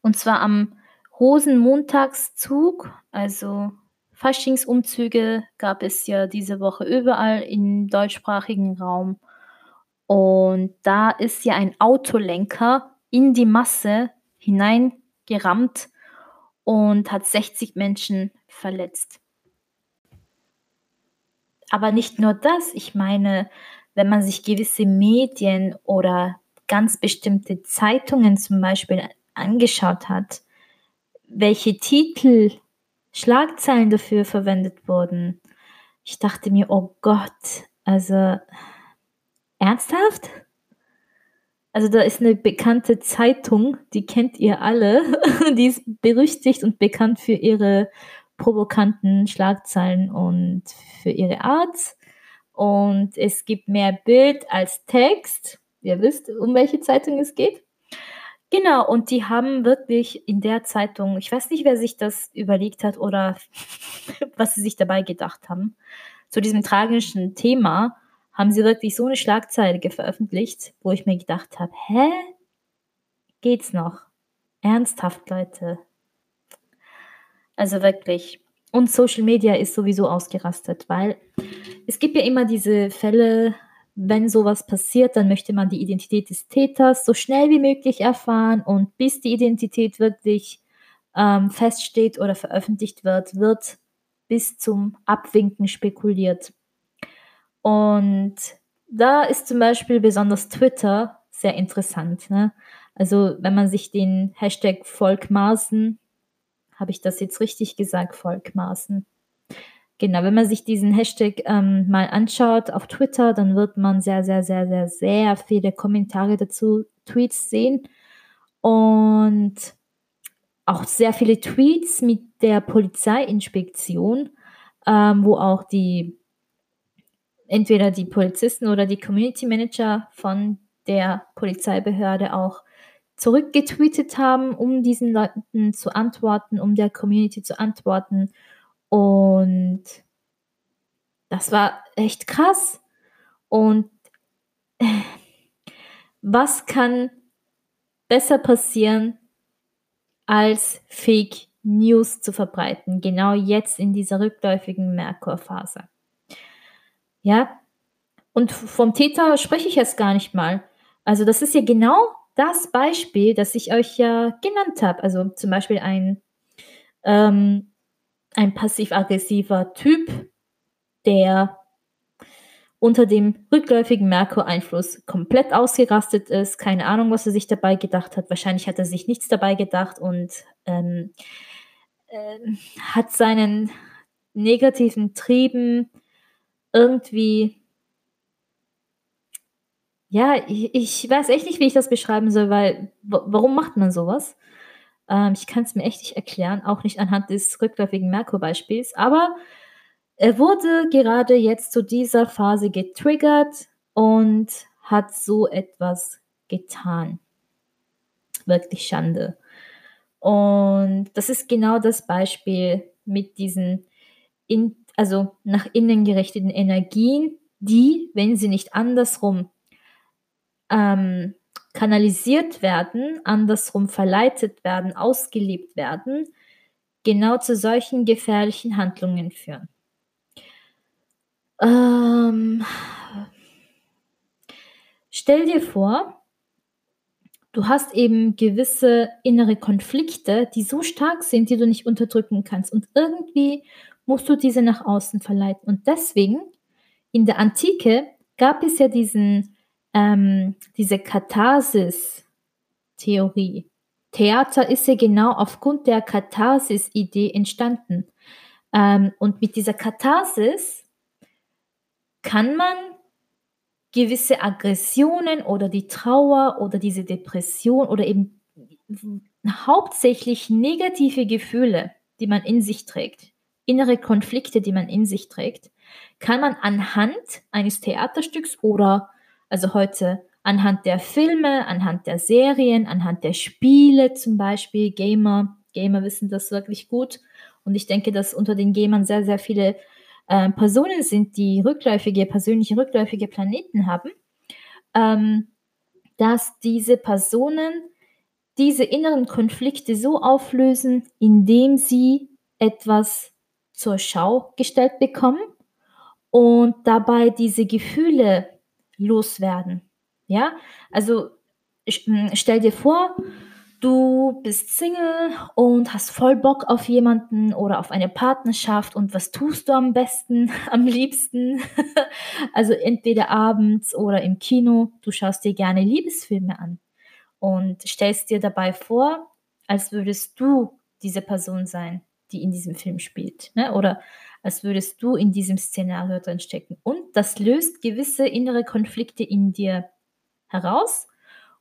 Und zwar am Rosenmontagszug, also Faschingsumzüge gab es ja diese Woche überall im deutschsprachigen Raum. Und da ist ja ein Autolenker in die Masse hineingerammt und hat 60 Menschen verletzt. Aber nicht nur das, ich meine, wenn man sich gewisse Medien oder ganz bestimmte Zeitungen zum Beispiel angeschaut hat, welche Titel Schlagzeilen dafür verwendet wurden. Ich dachte mir, oh Gott, also ernsthaft? Also da ist eine bekannte Zeitung, die kennt ihr alle, die ist berüchtigt und bekannt für ihre provokanten Schlagzeilen und für ihre Art. Und es gibt mehr Bild als Text. Ihr wisst, um welche Zeitung es geht. Genau, und die haben wirklich in der Zeitung ich weiß nicht, wer sich das überlegt hat oder was sie sich dabei gedacht haben. Zu diesem tragischen Thema haben sie wirklich so eine Schlagzeile veröffentlicht, wo ich mir gedacht habe: „Hä? Geht's noch? Ernsthaft, Leute?“ Also wirklich. Und Social Media ist sowieso ausgerastet, weil es gibt ja immer diese Fälle wenn sowas passiert, dann möchte man die Identität des Täters so schnell wie möglich erfahren und bis die Identität wirklich ähm, feststeht oder veröffentlicht wird, wird bis zum Abwinken spekuliert. Und da ist zum Beispiel besonders Twitter sehr interessant. Ne? Also wenn man sich den Hashtag Volkmaßen, habe ich das jetzt richtig gesagt, Volkmaßen? Genau, wenn man sich diesen Hashtag ähm, mal anschaut auf Twitter, dann wird man sehr, sehr, sehr, sehr, sehr viele Kommentare dazu, Tweets sehen und auch sehr viele Tweets mit der Polizeiinspektion, ähm, wo auch die entweder die Polizisten oder die Community Manager von der Polizeibehörde auch zurückgetweetet haben, um diesen Leuten zu antworten, um der Community zu antworten. Und das war echt krass. Und was kann besser passieren, als Fake News zu verbreiten, genau jetzt in dieser rückläufigen Merkur-Phase? Ja, und vom Täter spreche ich jetzt gar nicht mal. Also das ist ja genau das Beispiel, das ich euch ja genannt habe. Also zum Beispiel ein, ähm, ein passiv-aggressiver Typ, der unter dem rückläufigen Merkur-Einfluss komplett ausgerastet ist. Keine Ahnung, was er sich dabei gedacht hat. Wahrscheinlich hat er sich nichts dabei gedacht und ähm, äh, hat seinen negativen Trieben irgendwie, ja, ich, ich weiß echt nicht, wie ich das beschreiben soll, weil warum macht man sowas? Ähm, ich kann es mir echt nicht erklären, auch nicht anhand des rückläufigen Merkur-Beispiels, aber er wurde gerade jetzt zu dieser Phase getriggert und hat so etwas getan. Wirklich Schande. Und das ist genau das Beispiel mit diesen in, also nach innen gerichteten Energien, die, wenn sie nicht andersrum ähm, kanalisiert werden, andersrum verleitet werden, ausgelebt werden, genau zu solchen gefährlichen Handlungen führen. Ähm, stell dir vor, du hast eben gewisse innere Konflikte, die so stark sind, die du nicht unterdrücken kannst. Und irgendwie musst du diese nach außen verleiten. Und deswegen, in der Antike gab es ja diesen, ähm, diese Katharsis-Theorie. Theater ist ja genau aufgrund der Katharsis-Idee entstanden. Ähm, und mit dieser Katharsis kann man gewisse Aggressionen oder die Trauer oder diese Depression oder eben hauptsächlich negative Gefühle, die man in sich trägt, innere Konflikte, die man in sich trägt, kann man anhand eines Theaterstücks oder also heute anhand der Filme, anhand der Serien, anhand der Spiele zum Beispiel, Gamer, Gamer wissen das wirklich gut. Und ich denke, dass unter den Gamern sehr, sehr viele äh, Personen sind, die rückläufige, persönliche rückläufige Planeten haben, ähm, dass diese Personen diese inneren Konflikte so auflösen, indem sie etwas zur Schau gestellt bekommen und dabei diese Gefühle loswerden. Ja, also hm, stell dir vor, du bist Single und hast voll Bock auf jemanden oder auf eine Partnerschaft und was tust du am besten, am liebsten? also entweder abends oder im Kino, du schaust dir gerne Liebesfilme an und stellst dir dabei vor, als würdest du diese Person sein die in diesem Film spielt. Ne? Oder als würdest du in diesem Szenario drin stecken. Und das löst gewisse innere Konflikte in dir heraus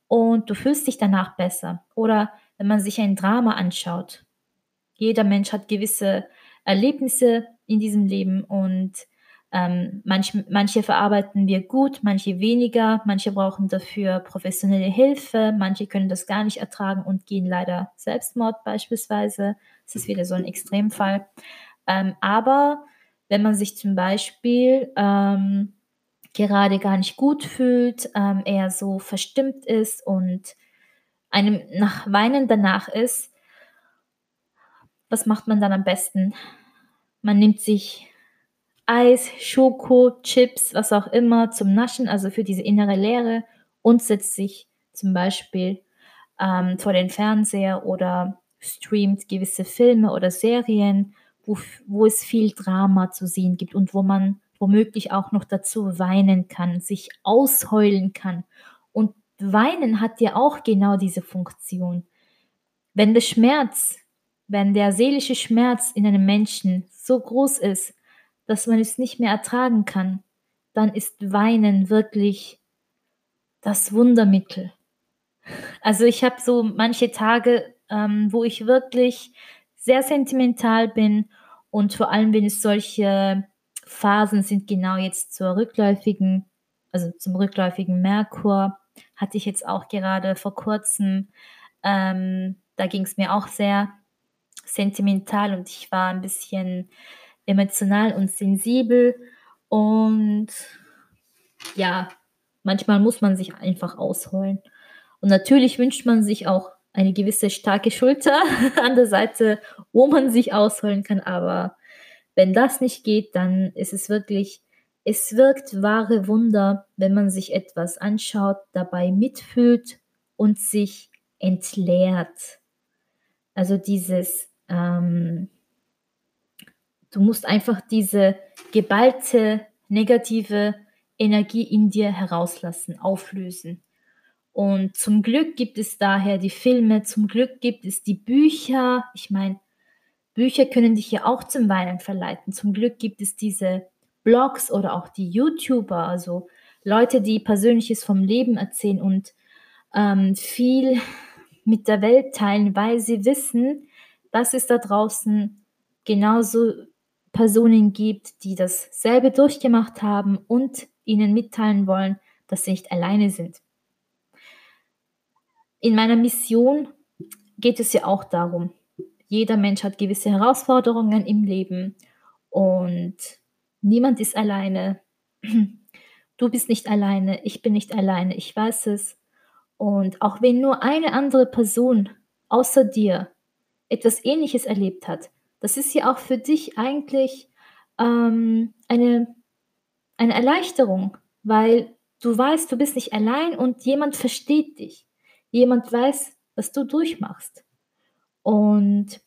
und du fühlst dich danach besser. Oder wenn man sich ein Drama anschaut. Jeder Mensch hat gewisse Erlebnisse in diesem Leben und ähm, manch, manche verarbeiten wir gut, manche weniger, manche brauchen dafür professionelle Hilfe, manche können das gar nicht ertragen und gehen leider Selbstmord beispielsweise. Das ist wieder so ein Extremfall. Ähm, aber wenn man sich zum Beispiel ähm, gerade gar nicht gut fühlt, ähm, eher so verstimmt ist und einem nach Weinen danach ist, was macht man dann am besten? Man nimmt sich Eis, Schoko, Chips, was auch immer zum Naschen, also für diese innere Leere und setzt sich zum Beispiel ähm, vor den Fernseher oder streamt gewisse Filme oder Serien, wo, wo es viel Drama zu sehen gibt und wo man womöglich auch noch dazu weinen kann, sich ausheulen kann. Und weinen hat ja auch genau diese Funktion. Wenn der Schmerz, wenn der seelische Schmerz in einem Menschen so groß ist, dass man es nicht mehr ertragen kann, dann ist Weinen wirklich das Wundermittel. Also ich habe so manche Tage, ähm, wo ich wirklich sehr sentimental bin und vor allem, wenn es solche Phasen sind, genau jetzt zur rückläufigen, also zum rückläufigen Merkur, hatte ich jetzt auch gerade vor kurzem. Ähm, da ging es mir auch sehr sentimental und ich war ein bisschen emotional und sensibel und ja, manchmal muss man sich einfach ausholen. Und natürlich wünscht man sich auch eine gewisse starke Schulter an der Seite, wo man sich ausholen kann. Aber wenn das nicht geht, dann ist es wirklich, es wirkt wahre Wunder, wenn man sich etwas anschaut, dabei mitfühlt und sich entleert. Also dieses, ähm, du musst einfach diese geballte negative Energie in dir herauslassen, auflösen. Und zum Glück gibt es daher die Filme, zum Glück gibt es die Bücher. Ich meine, Bücher können dich ja auch zum Weinen verleiten. Zum Glück gibt es diese Blogs oder auch die YouTuber, also Leute, die Persönliches vom Leben erzählen und ähm, viel mit der Welt teilen, weil sie wissen, dass es da draußen genauso Personen gibt, die dasselbe durchgemacht haben und ihnen mitteilen wollen, dass sie nicht alleine sind in meiner Mission geht es ja auch darum, jeder Mensch hat gewisse Herausforderungen im Leben und niemand ist alleine. Du bist nicht alleine, ich bin nicht alleine, ich weiß es. Und auch wenn nur eine andere Person außer dir etwas Ähnliches erlebt hat, das ist ja auch für dich eigentlich ähm, eine, eine Erleichterung, weil du weißt, du bist nicht allein und jemand versteht dich jemand weiß, was du durchmachst. Und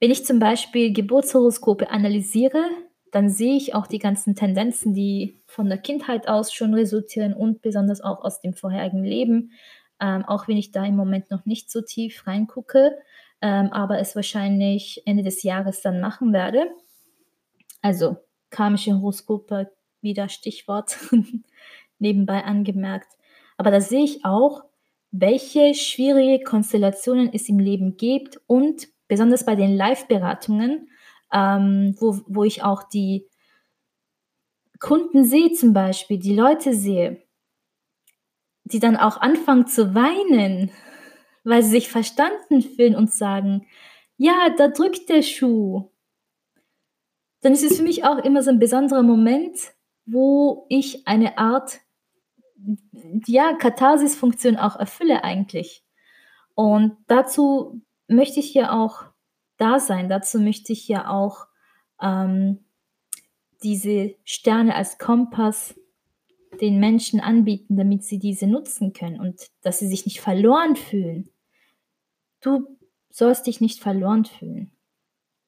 wenn ich zum Beispiel Geburtshoroskope analysiere, dann sehe ich auch die ganzen Tendenzen, die von der Kindheit aus schon resultieren und besonders auch aus dem vorherigen Leben, ähm, auch wenn ich da im Moment noch nicht so tief reingucke, ähm, aber es wahrscheinlich Ende des Jahres dann machen werde. Also karmische Horoskope, wieder Stichwort nebenbei angemerkt. Aber da sehe ich auch, welche schwierige Konstellationen es im Leben gibt und besonders bei den Live-Beratungen, ähm, wo, wo ich auch die Kunden sehe zum Beispiel, die Leute sehe, die dann auch anfangen zu weinen, weil sie sich verstanden fühlen und sagen, ja, da drückt der Schuh. Dann ist es für mich auch immer so ein besonderer Moment, wo ich eine Art ja, Katharsis-Funktion auch erfülle eigentlich. Und dazu möchte ich ja auch da sein, dazu möchte ich ja auch ähm, diese Sterne als Kompass den Menschen anbieten, damit sie diese nutzen können und dass sie sich nicht verloren fühlen. Du sollst dich nicht verloren fühlen.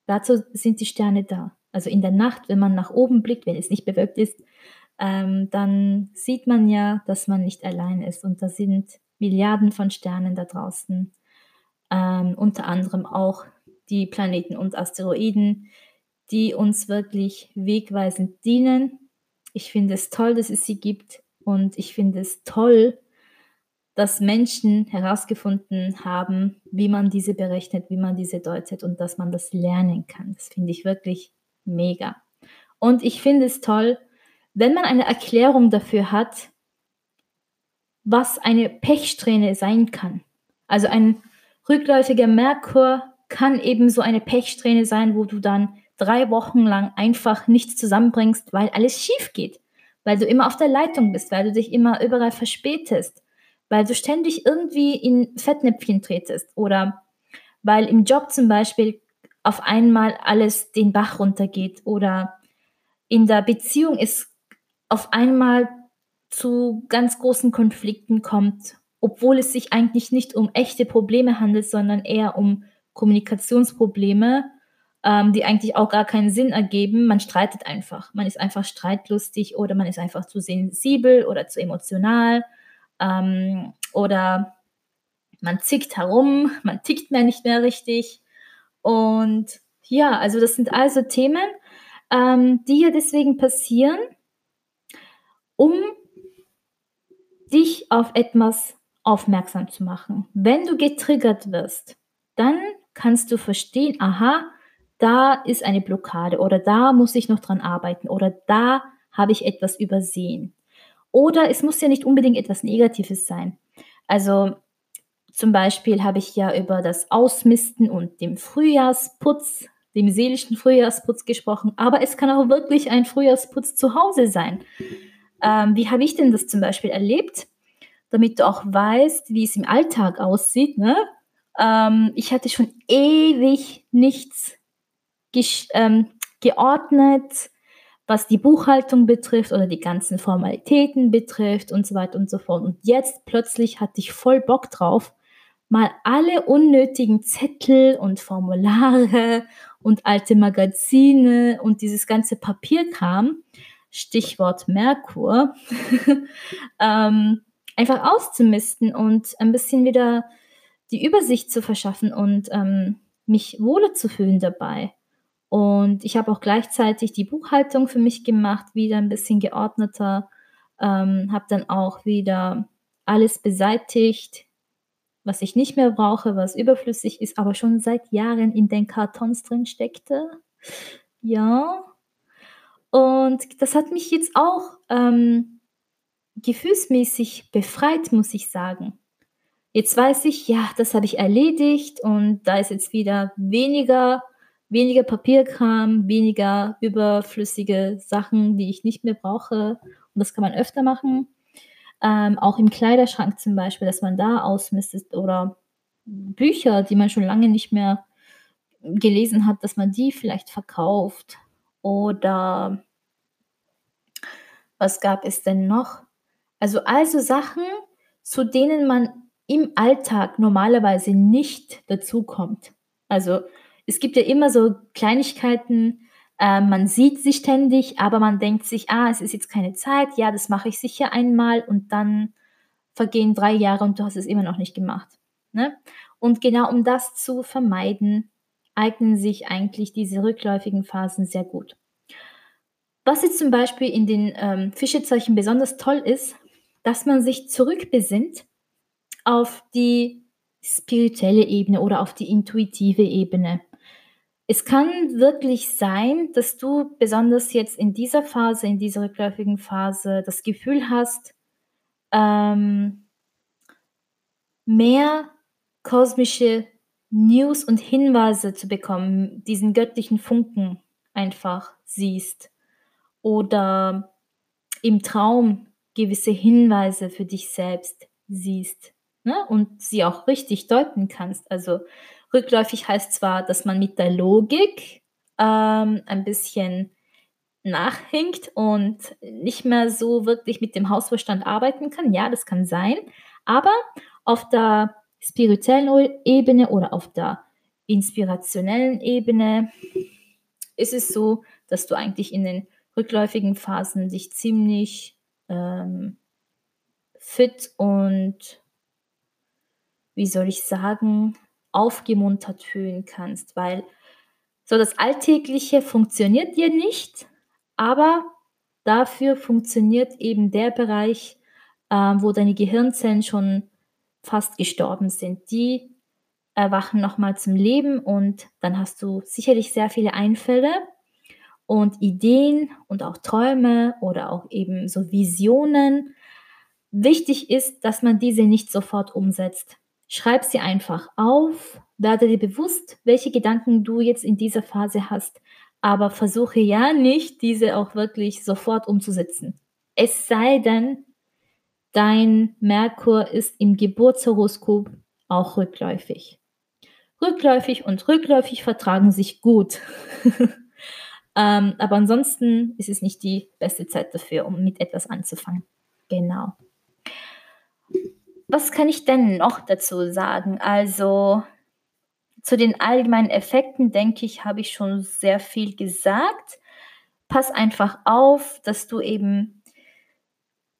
Dazu sind die Sterne da. Also in der Nacht, wenn man nach oben blickt, wenn es nicht bewölkt ist, ähm, dann sieht man ja, dass man nicht allein ist. Und da sind Milliarden von Sternen da draußen. Ähm, unter anderem auch die Planeten und Asteroiden, die uns wirklich wegweisend dienen. Ich finde es toll, dass es sie gibt. Und ich finde es toll, dass Menschen herausgefunden haben, wie man diese berechnet, wie man diese deutet und dass man das lernen kann. Das finde ich wirklich mega. Und ich finde es toll, wenn man eine Erklärung dafür hat, was eine Pechsträhne sein kann. Also ein rückläufiger Merkur kann eben so eine Pechsträhne sein, wo du dann drei Wochen lang einfach nichts zusammenbringst, weil alles schief geht, weil du immer auf der Leitung bist, weil du dich immer überall verspätest, weil du ständig irgendwie in Fettnäpfchen tretest oder weil im Job zum Beispiel auf einmal alles den Bach runtergeht oder in der Beziehung ist auf einmal zu ganz großen Konflikten kommt, obwohl es sich eigentlich nicht um echte Probleme handelt, sondern eher um Kommunikationsprobleme, ähm, die eigentlich auch gar keinen Sinn ergeben. Man streitet einfach. Man ist einfach streitlustig oder man ist einfach zu sensibel oder zu emotional ähm, oder man zickt herum, man tickt mehr nicht mehr richtig. Und ja, also das sind also Themen, ähm, die ja deswegen passieren, um dich auf etwas aufmerksam zu machen. Wenn du getriggert wirst, dann kannst du verstehen, aha, da ist eine Blockade oder da muss ich noch dran arbeiten oder da habe ich etwas übersehen. Oder es muss ja nicht unbedingt etwas Negatives sein. Also zum Beispiel habe ich ja über das Ausmisten und dem Frühjahrsputz, dem seelischen Frühjahrsputz gesprochen, aber es kann auch wirklich ein Frühjahrsputz zu Hause sein. Ähm, wie habe ich denn das zum Beispiel erlebt? Damit du auch weißt, wie es im Alltag aussieht. Ne? Ähm, ich hatte schon ewig nichts ähm, geordnet, was die Buchhaltung betrifft oder die ganzen Formalitäten betrifft und so weiter und so fort. Und jetzt plötzlich hatte ich voll Bock drauf, mal alle unnötigen Zettel und Formulare und alte Magazine und dieses ganze Papierkram, Stichwort Merkur, ähm, einfach auszumisten und ein bisschen wieder die Übersicht zu verschaffen und ähm, mich wohler zu fühlen dabei. Und ich habe auch gleichzeitig die Buchhaltung für mich gemacht, wieder ein bisschen geordneter, ähm, habe dann auch wieder alles beseitigt, was ich nicht mehr brauche, was überflüssig ist, aber schon seit Jahren in den Kartons drin steckte. Ja. Und das hat mich jetzt auch ähm, gefühlsmäßig befreit, muss ich sagen. Jetzt weiß ich, ja, das habe ich erledigt und da ist jetzt wieder weniger, weniger Papierkram, weniger überflüssige Sachen, die ich nicht mehr brauche. Und das kann man öfter machen. Ähm, auch im Kleiderschrank zum Beispiel, dass man da ausmistet oder Bücher, die man schon lange nicht mehr gelesen hat, dass man die vielleicht verkauft. Oder was gab es denn noch? Also also Sachen, zu denen man im Alltag normalerweise nicht dazukommt. Also es gibt ja immer so Kleinigkeiten, äh, man sieht sich ständig, aber man denkt sich, ah, es ist jetzt keine Zeit, ja, das mache ich sicher einmal und dann vergehen drei Jahre und du hast es immer noch nicht gemacht. Ne? Und genau um das zu vermeiden, eignen sich eigentlich diese rückläufigen Phasen sehr gut. Was jetzt zum Beispiel in den ähm, Fischezeichen besonders toll ist, dass man sich zurückbesinnt auf die spirituelle Ebene oder auf die intuitive Ebene. Es kann wirklich sein, dass du besonders jetzt in dieser Phase, in dieser rückläufigen Phase, das Gefühl hast, ähm, mehr kosmische News und Hinweise zu bekommen, diesen göttlichen Funken einfach siehst oder im Traum gewisse Hinweise für dich selbst siehst ne? und sie auch richtig deuten kannst. Also Rückläufig heißt zwar, dass man mit der Logik ähm, ein bisschen nachhinkt und nicht mehr so wirklich mit dem Hausverstand arbeiten kann. Ja, das kann sein. Aber auf der spirituellen Ebene oder auf der inspirationellen Ebene ist es so, dass du eigentlich in den rückläufigen Phasen dich ziemlich ähm, fit und, wie soll ich sagen, aufgemuntert fühlen kannst, weil so das Alltägliche funktioniert dir nicht, aber dafür funktioniert eben der Bereich, äh, wo deine Gehirnzellen schon fast gestorben sind. Die erwachen nochmal zum Leben und dann hast du sicherlich sehr viele Einfälle und Ideen und auch Träume oder auch eben so Visionen. Wichtig ist, dass man diese nicht sofort umsetzt. Schreib sie einfach auf, werde dir bewusst, welche Gedanken du jetzt in dieser Phase hast, aber versuche ja nicht, diese auch wirklich sofort umzusetzen. Es sei denn, dein Merkur ist im Geburtshoroskop auch rückläufig. Rückläufig und rückläufig vertragen sich gut. ähm, aber ansonsten ist es nicht die beste Zeit dafür, um mit etwas anzufangen. Genau was kann ich denn noch dazu sagen? Also, zu den allgemeinen Effekten, denke ich, habe ich schon sehr viel gesagt. Pass einfach auf, dass du eben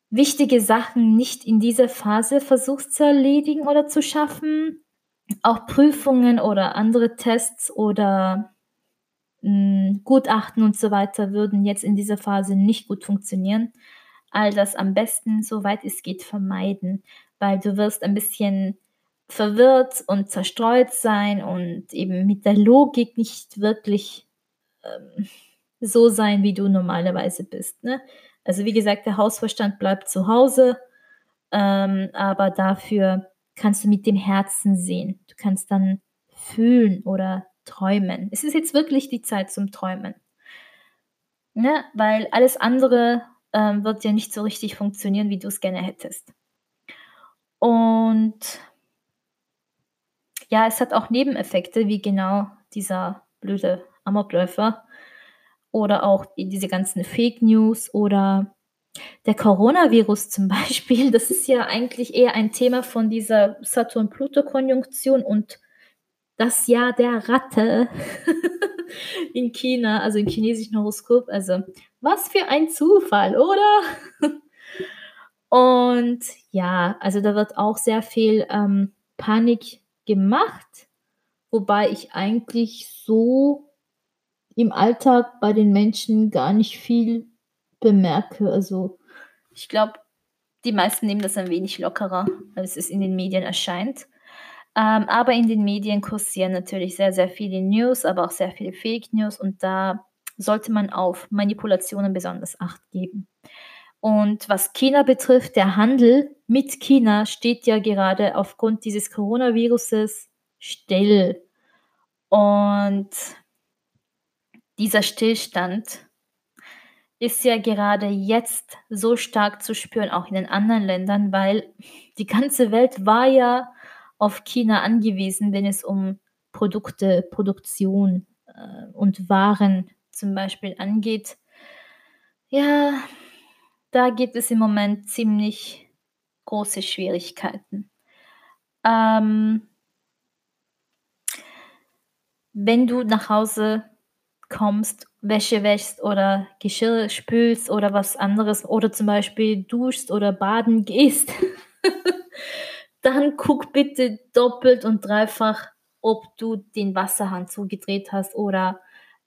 wichtige Sachen nicht in dieser Phase versuchst zu erledigen oder zu schaffen. Auch Prüfungen oder andere Tests oder Gutachten und so weiter würden jetzt in dieser Phase nicht gut funktionieren. All das am besten, soweit es geht, vermeiden, weil du wirst ein bisschen verwirrt und zerstreut sein und eben mit der Logik nicht wirklich ähm, so sein, wie du normalerweise bist. Ne? Also wie gesagt, der Hausverstand bleibt zu Hause, ähm, aber dafür kannst du mit dem Herzen sehen. Du kannst dann fühlen oder träumen. Es ist jetzt wirklich die Zeit zum Träumen. Ne? Weil alles andere ähm, wird ja nicht so richtig funktionieren, wie du es gerne hättest. Und ja, es hat auch Nebeneffekte, wie genau dieser blöde Amokläufer oder auch diese ganzen Fake News oder der Coronavirus zum Beispiel. Das ist ja eigentlich eher ein Thema von dieser Saturn-Pluto-Konjunktion und das Jahr der Ratte in China, also im chinesischen Horoskop. Also, was für ein Zufall, oder? Und ja, also da wird auch sehr viel ähm, Panik gemacht, wobei ich eigentlich so im Alltag bei den Menschen gar nicht viel bemerke. Also ich glaube, die meisten nehmen das ein wenig lockerer, als es in den Medien erscheint. Ähm, aber in den Medien kursieren natürlich sehr, sehr viele News, aber auch sehr viele Fake News und da sollte man auf Manipulationen besonders acht geben. Und was China betrifft, der Handel mit China steht ja gerade aufgrund dieses Coronaviruses still. Und dieser Stillstand ist ja gerade jetzt so stark zu spüren, auch in den anderen Ländern, weil die ganze Welt war ja auf China angewiesen, wenn es um Produkte, Produktion äh, und Waren zum Beispiel angeht. Ja, da gibt es im Moment ziemlich große Schwierigkeiten. Ähm, wenn du nach Hause kommst, Wäsche wäschst oder Geschirr spülst oder was anderes oder zum Beispiel duschst oder baden gehst, dann guck bitte doppelt und dreifach, ob du den Wasserhahn zugedreht hast oder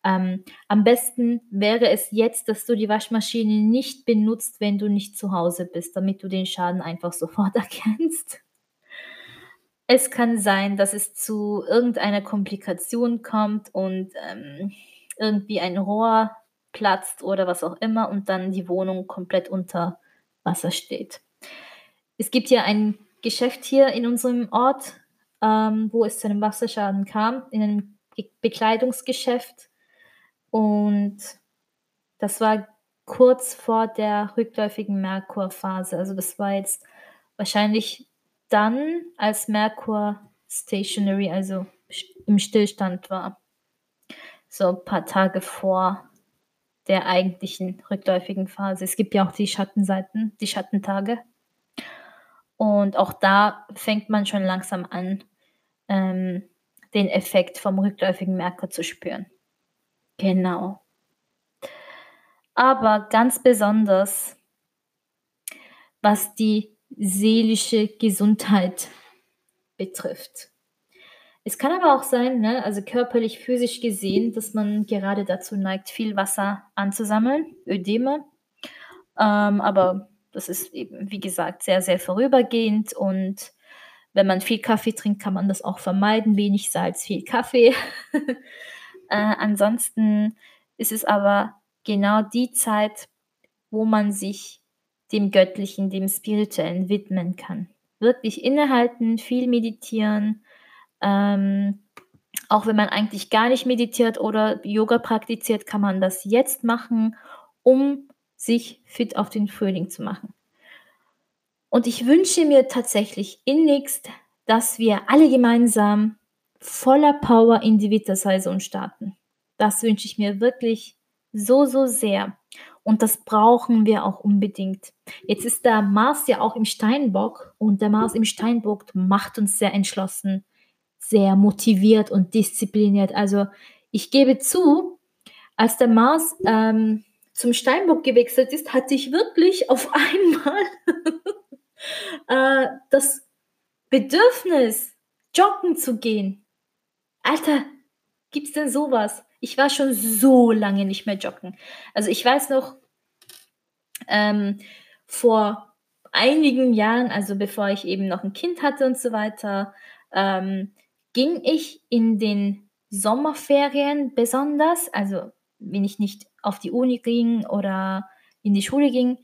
ähm, am besten wäre es jetzt, dass du die Waschmaschine nicht benutzt, wenn du nicht zu Hause bist, damit du den Schaden einfach sofort erkennst. Es kann sein, dass es zu irgendeiner Komplikation kommt und ähm, irgendwie ein Rohr platzt oder was auch immer und dann die Wohnung komplett unter Wasser steht. Es gibt ja ein Geschäft hier in unserem Ort, ähm, wo es zu einem Wasserschaden kam, in einem Bekleidungsgeschäft. Und das war kurz vor der rückläufigen Merkurphase. Also das war jetzt wahrscheinlich dann, als Merkur stationary, also im Stillstand war. So ein paar Tage vor der eigentlichen rückläufigen Phase. Es gibt ja auch die Schattenseiten, die Schattentage. Und auch da fängt man schon langsam an, ähm, den Effekt vom rückläufigen Merkur zu spüren. Genau. Aber ganz besonders, was die seelische Gesundheit betrifft. Es kann aber auch sein, ne, also körperlich, physisch gesehen, dass man gerade dazu neigt, viel Wasser anzusammeln, Ödeme. Ähm, aber das ist eben, wie gesagt, sehr, sehr vorübergehend und wenn man viel Kaffee trinkt, kann man das auch vermeiden. Wenig Salz, viel Kaffee. äh, ansonsten ist es aber genau die Zeit, wo man sich dem Göttlichen, dem Spirituellen widmen kann. Wirklich innehalten, viel meditieren. Ähm, auch wenn man eigentlich gar nicht meditiert oder Yoga praktiziert, kann man das jetzt machen, um sich fit auf den Frühling zu machen. Und ich wünsche mir tatsächlich innigst, dass wir alle gemeinsam voller Power in die Wintersaison starten. Das wünsche ich mir wirklich so, so sehr. Und das brauchen wir auch unbedingt. Jetzt ist der Mars ja auch im Steinbock und der Mars im Steinbock macht uns sehr entschlossen. sehr motiviert und diszipliniert. Also ich gebe zu, als der Mars ähm, zum Steinbock gewechselt ist, hatte ich wirklich auf einmal äh, das Bedürfnis, joggen zu gehen. Alter, gibt's denn sowas? Ich war schon so lange nicht mehr joggen. Also ich weiß noch, ähm, vor einigen Jahren, also bevor ich eben noch ein Kind hatte und so weiter, ähm, ging ich in den Sommerferien besonders, also wenn ich nicht auf die Uni ging oder in die Schule ging,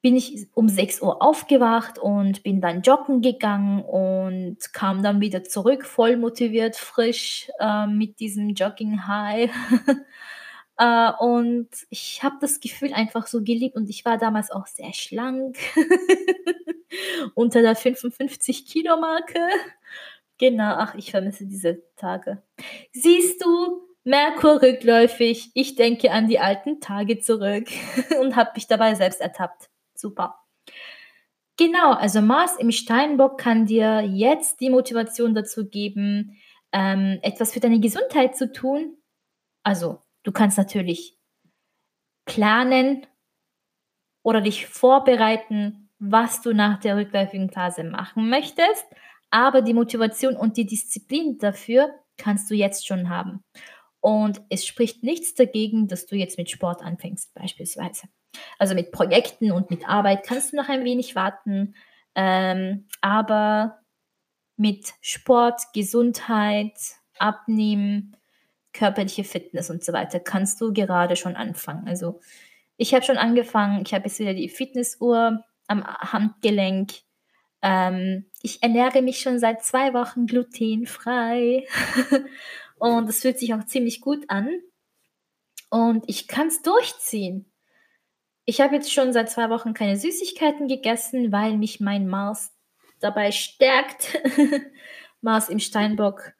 bin ich um 6 Uhr aufgewacht und bin dann joggen gegangen und kam dann wieder zurück, voll motiviert, frisch äh, mit diesem Jogging-High. äh, und ich habe das Gefühl einfach so geliebt und ich war damals auch sehr schlank, unter der 55 Kilo Marke. Genau, ach, ich vermisse diese Tage. Siehst du, Merkur rückläufig, ich denke an die alten Tage zurück und habe mich dabei selbst ertappt. Super. Genau, also Mars im Steinbock kann dir jetzt die Motivation dazu geben, ähm, etwas für deine Gesundheit zu tun. Also, du kannst natürlich planen oder dich vorbereiten, was du nach der rückläufigen Phase machen möchtest, aber die Motivation und die Disziplin dafür kannst du jetzt schon haben. Und es spricht nichts dagegen, dass du jetzt mit Sport anfängst, beispielsweise. Also mit Projekten und mit Arbeit kannst du noch ein wenig warten, ähm, aber mit Sport, Gesundheit, Abnehmen, körperliche Fitness und so weiter kannst du gerade schon anfangen. Also ich habe schon angefangen, ich habe jetzt wieder die Fitnessuhr am Handgelenk. Ähm, ich ernähre mich schon seit zwei Wochen glutenfrei und das fühlt sich auch ziemlich gut an. Und ich kann es durchziehen. Ich habe jetzt schon seit zwei Wochen keine Süßigkeiten gegessen, weil mich mein Mars dabei stärkt. Mars im Steinbock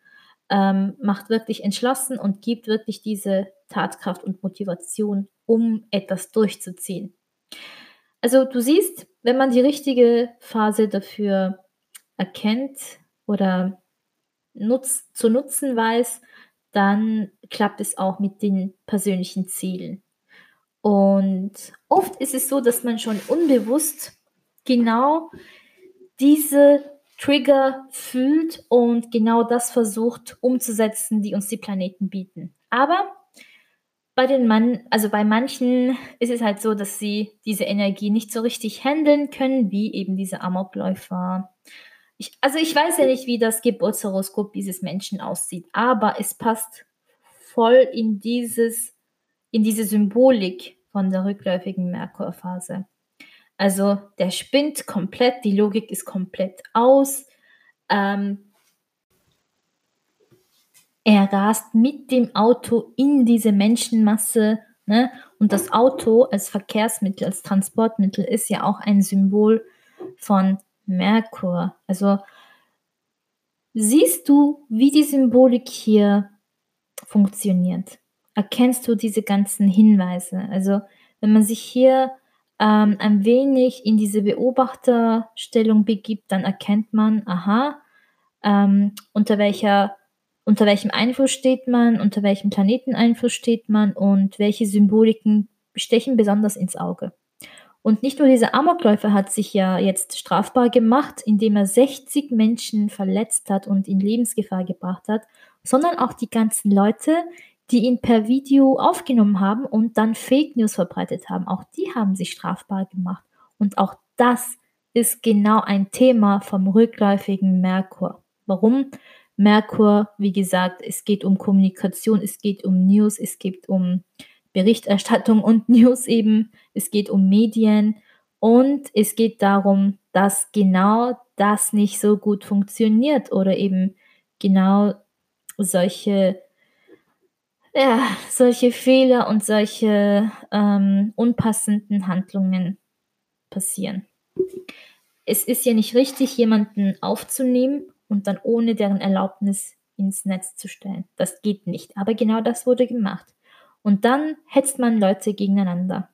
ähm, macht wirklich entschlossen und gibt wirklich diese Tatkraft und Motivation, um etwas durchzuziehen. Also du siehst, wenn man die richtige Phase dafür erkennt oder nutz, zu nutzen weiß, dann klappt es auch mit den persönlichen Zielen. Und oft ist es so, dass man schon unbewusst genau diese Trigger fühlt und genau das versucht umzusetzen, die uns die Planeten bieten. Aber bei den Mann, also bei manchen ist es halt so, dass sie diese Energie nicht so richtig handeln können, wie eben diese Amokläufer. Ich, also ich weiß ja nicht, wie das Geburtshoroskop dieses Menschen aussieht, aber es passt voll in dieses in diese Symbolik von der rückläufigen Merkurphase. Also der spinnt komplett, die Logik ist komplett aus. Ähm, er rast mit dem Auto in diese Menschenmasse. Ne? Und das Auto als Verkehrsmittel, als Transportmittel ist ja auch ein Symbol von Merkur. Also siehst du, wie die Symbolik hier funktioniert? erkennst du diese ganzen Hinweise. Also wenn man sich hier ähm, ein wenig in diese Beobachterstellung begibt, dann erkennt man, aha, ähm, unter welcher unter welchem Einfluss steht man, unter welchem Planeteneinfluss steht man und welche Symboliken stechen besonders ins Auge. Und nicht nur dieser Amokläufer hat sich ja jetzt strafbar gemacht, indem er 60 Menschen verletzt hat und in Lebensgefahr gebracht hat, sondern auch die ganzen Leute, die ihn per Video aufgenommen haben und dann Fake News verbreitet haben. Auch die haben sich strafbar gemacht. Und auch das ist genau ein Thema vom rückläufigen Merkur. Warum? Merkur, wie gesagt, es geht um Kommunikation, es geht um News, es geht um Berichterstattung und News eben, es geht um Medien und es geht darum, dass genau das nicht so gut funktioniert oder eben genau solche ja, solche Fehler und solche ähm, unpassenden Handlungen passieren. Es ist ja nicht richtig, jemanden aufzunehmen und dann ohne deren Erlaubnis ins Netz zu stellen. Das geht nicht. Aber genau das wurde gemacht. Und dann hetzt man Leute gegeneinander.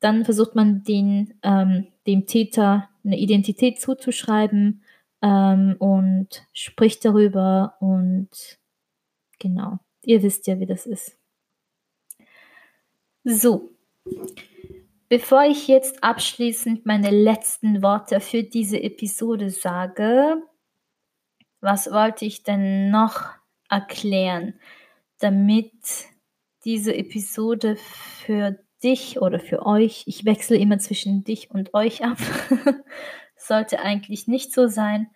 Dann versucht man den, ähm, dem Täter eine Identität zuzuschreiben ähm, und spricht darüber und genau, ihr wisst ja, wie das ist. So, bevor ich jetzt abschließend meine letzten Worte für diese Episode sage, was wollte ich denn noch erklären, damit diese Episode für dich oder für euch, ich wechsle immer zwischen dich und euch ab, sollte eigentlich nicht so sein.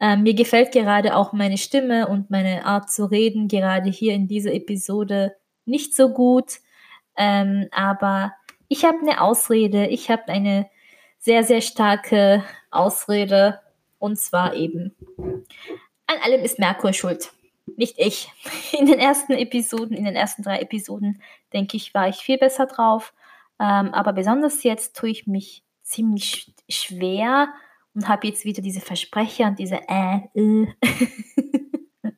Ähm, mir gefällt gerade auch meine Stimme und meine Art zu reden, gerade hier in dieser Episode nicht so gut. Ähm, aber ich habe eine Ausrede, ich habe eine sehr, sehr starke Ausrede. Und zwar eben, an allem ist Merkur schuld nicht ich. In den ersten Episoden, in den ersten drei Episoden, denke ich, war ich viel besser drauf. Ähm, aber besonders jetzt tue ich mich ziemlich schwer und habe jetzt wieder diese Versprecher und diese äh, äh.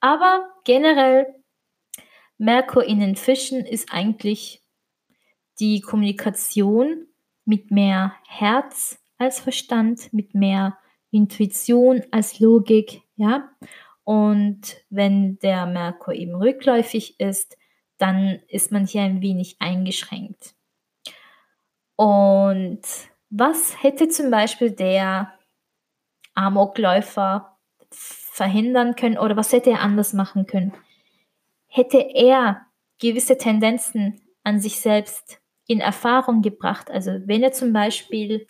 aber generell, Merkur in den Fischen ist eigentlich die Kommunikation mit mehr Herz als Verstand, mit mehr Intuition als Logik, ja. Und wenn der Merkur eben rückläufig ist, dann ist man hier ein wenig eingeschränkt. Und was hätte zum Beispiel der Amokläufer verhindern können oder was hätte er anders machen können? Hätte er gewisse Tendenzen an sich selbst in Erfahrung gebracht, also wenn er zum Beispiel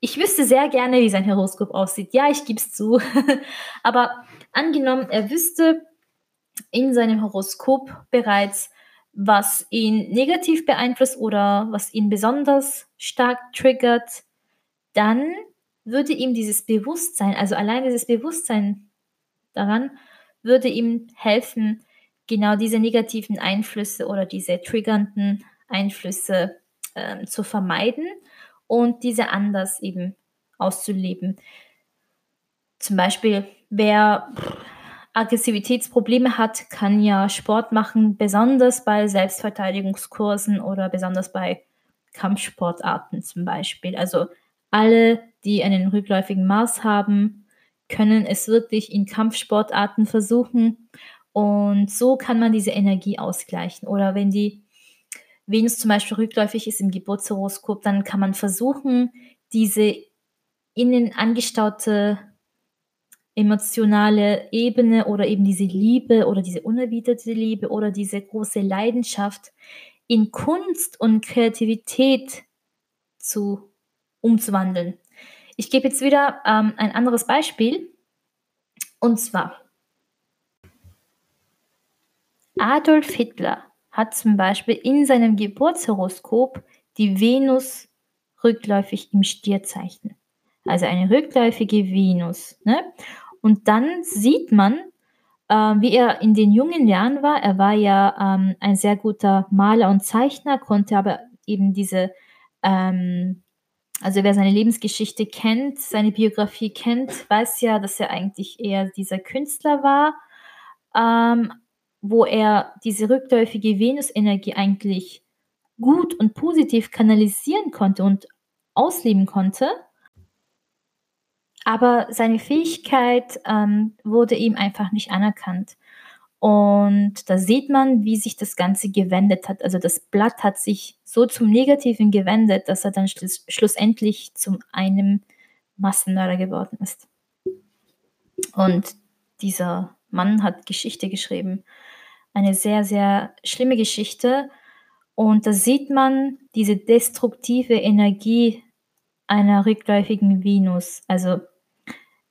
ich wüsste sehr gerne, wie sein Horoskop aussieht. Ja, ich gebe es zu. Aber angenommen, er wüsste in seinem Horoskop bereits, was ihn negativ beeinflusst oder was ihn besonders stark triggert, dann würde ihm dieses Bewusstsein, also allein dieses Bewusstsein daran, würde ihm helfen, genau diese negativen Einflüsse oder diese triggernden Einflüsse äh, zu vermeiden und diese anders eben auszuleben. Zum Beispiel, wer Aggressivitätsprobleme hat, kann ja Sport machen, besonders bei Selbstverteidigungskursen oder besonders bei Kampfsportarten zum Beispiel. Also alle, die einen rückläufigen Mars haben, können es wirklich in Kampfsportarten versuchen und so kann man diese Energie ausgleichen. Oder wenn die Venus zum Beispiel rückläufig ist im Geburtshoroskop, dann kann man versuchen, diese innen angestaute emotionale Ebene oder eben diese Liebe oder diese unerwiderte Liebe oder diese große Leidenschaft in Kunst und Kreativität zu umzuwandeln. Ich gebe jetzt wieder ähm, ein anderes Beispiel und zwar Adolf Hitler hat zum Beispiel in seinem Geburtshoroskop die Venus rückläufig im Stierzeichen. Also eine rückläufige Venus. Ne? Und dann sieht man, äh, wie er in den jungen Jahren war. Er war ja ähm, ein sehr guter Maler und Zeichner, konnte aber eben diese, ähm, also wer seine Lebensgeschichte kennt, seine Biografie kennt, weiß ja, dass er eigentlich eher dieser Künstler war. Ähm, wo er diese rückläufige Venusenergie eigentlich gut und positiv kanalisieren konnte und ausleben konnte. Aber seine Fähigkeit ähm, wurde ihm einfach nicht anerkannt. Und da sieht man, wie sich das Ganze gewendet hat. Also das Blatt hat sich so zum Negativen gewendet, dass er dann schluss schlussendlich zu einem Massenmörder geworden ist. Und dieser Mann hat Geschichte geschrieben eine sehr, sehr schlimme Geschichte. Und da sieht man diese destruktive Energie einer rückläufigen Venus. Also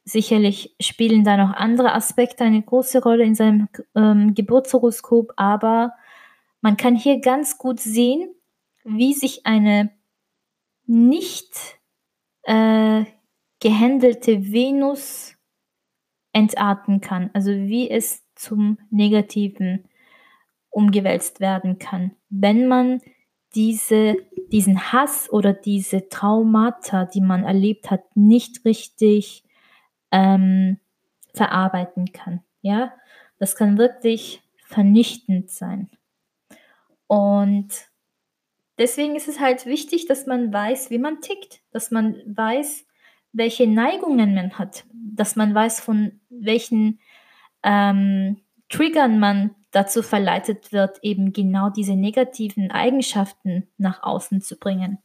sicherlich spielen da noch andere Aspekte eine große Rolle in seinem ähm, Geburtshoroskop, aber man kann hier ganz gut sehen, wie sich eine nicht äh, gehandelte Venus entarten kann. Also wie es zum Negativen umgewälzt werden kann, wenn man diese, diesen Hass oder diese Traumata, die man erlebt hat, nicht richtig ähm, verarbeiten kann. Ja, das kann wirklich vernichtend sein. Und deswegen ist es halt wichtig, dass man weiß, wie man tickt, dass man weiß, welche Neigungen man hat, dass man weiß, von welchen ähm, Triggern man dazu verleitet wird, eben genau diese negativen Eigenschaften nach außen zu bringen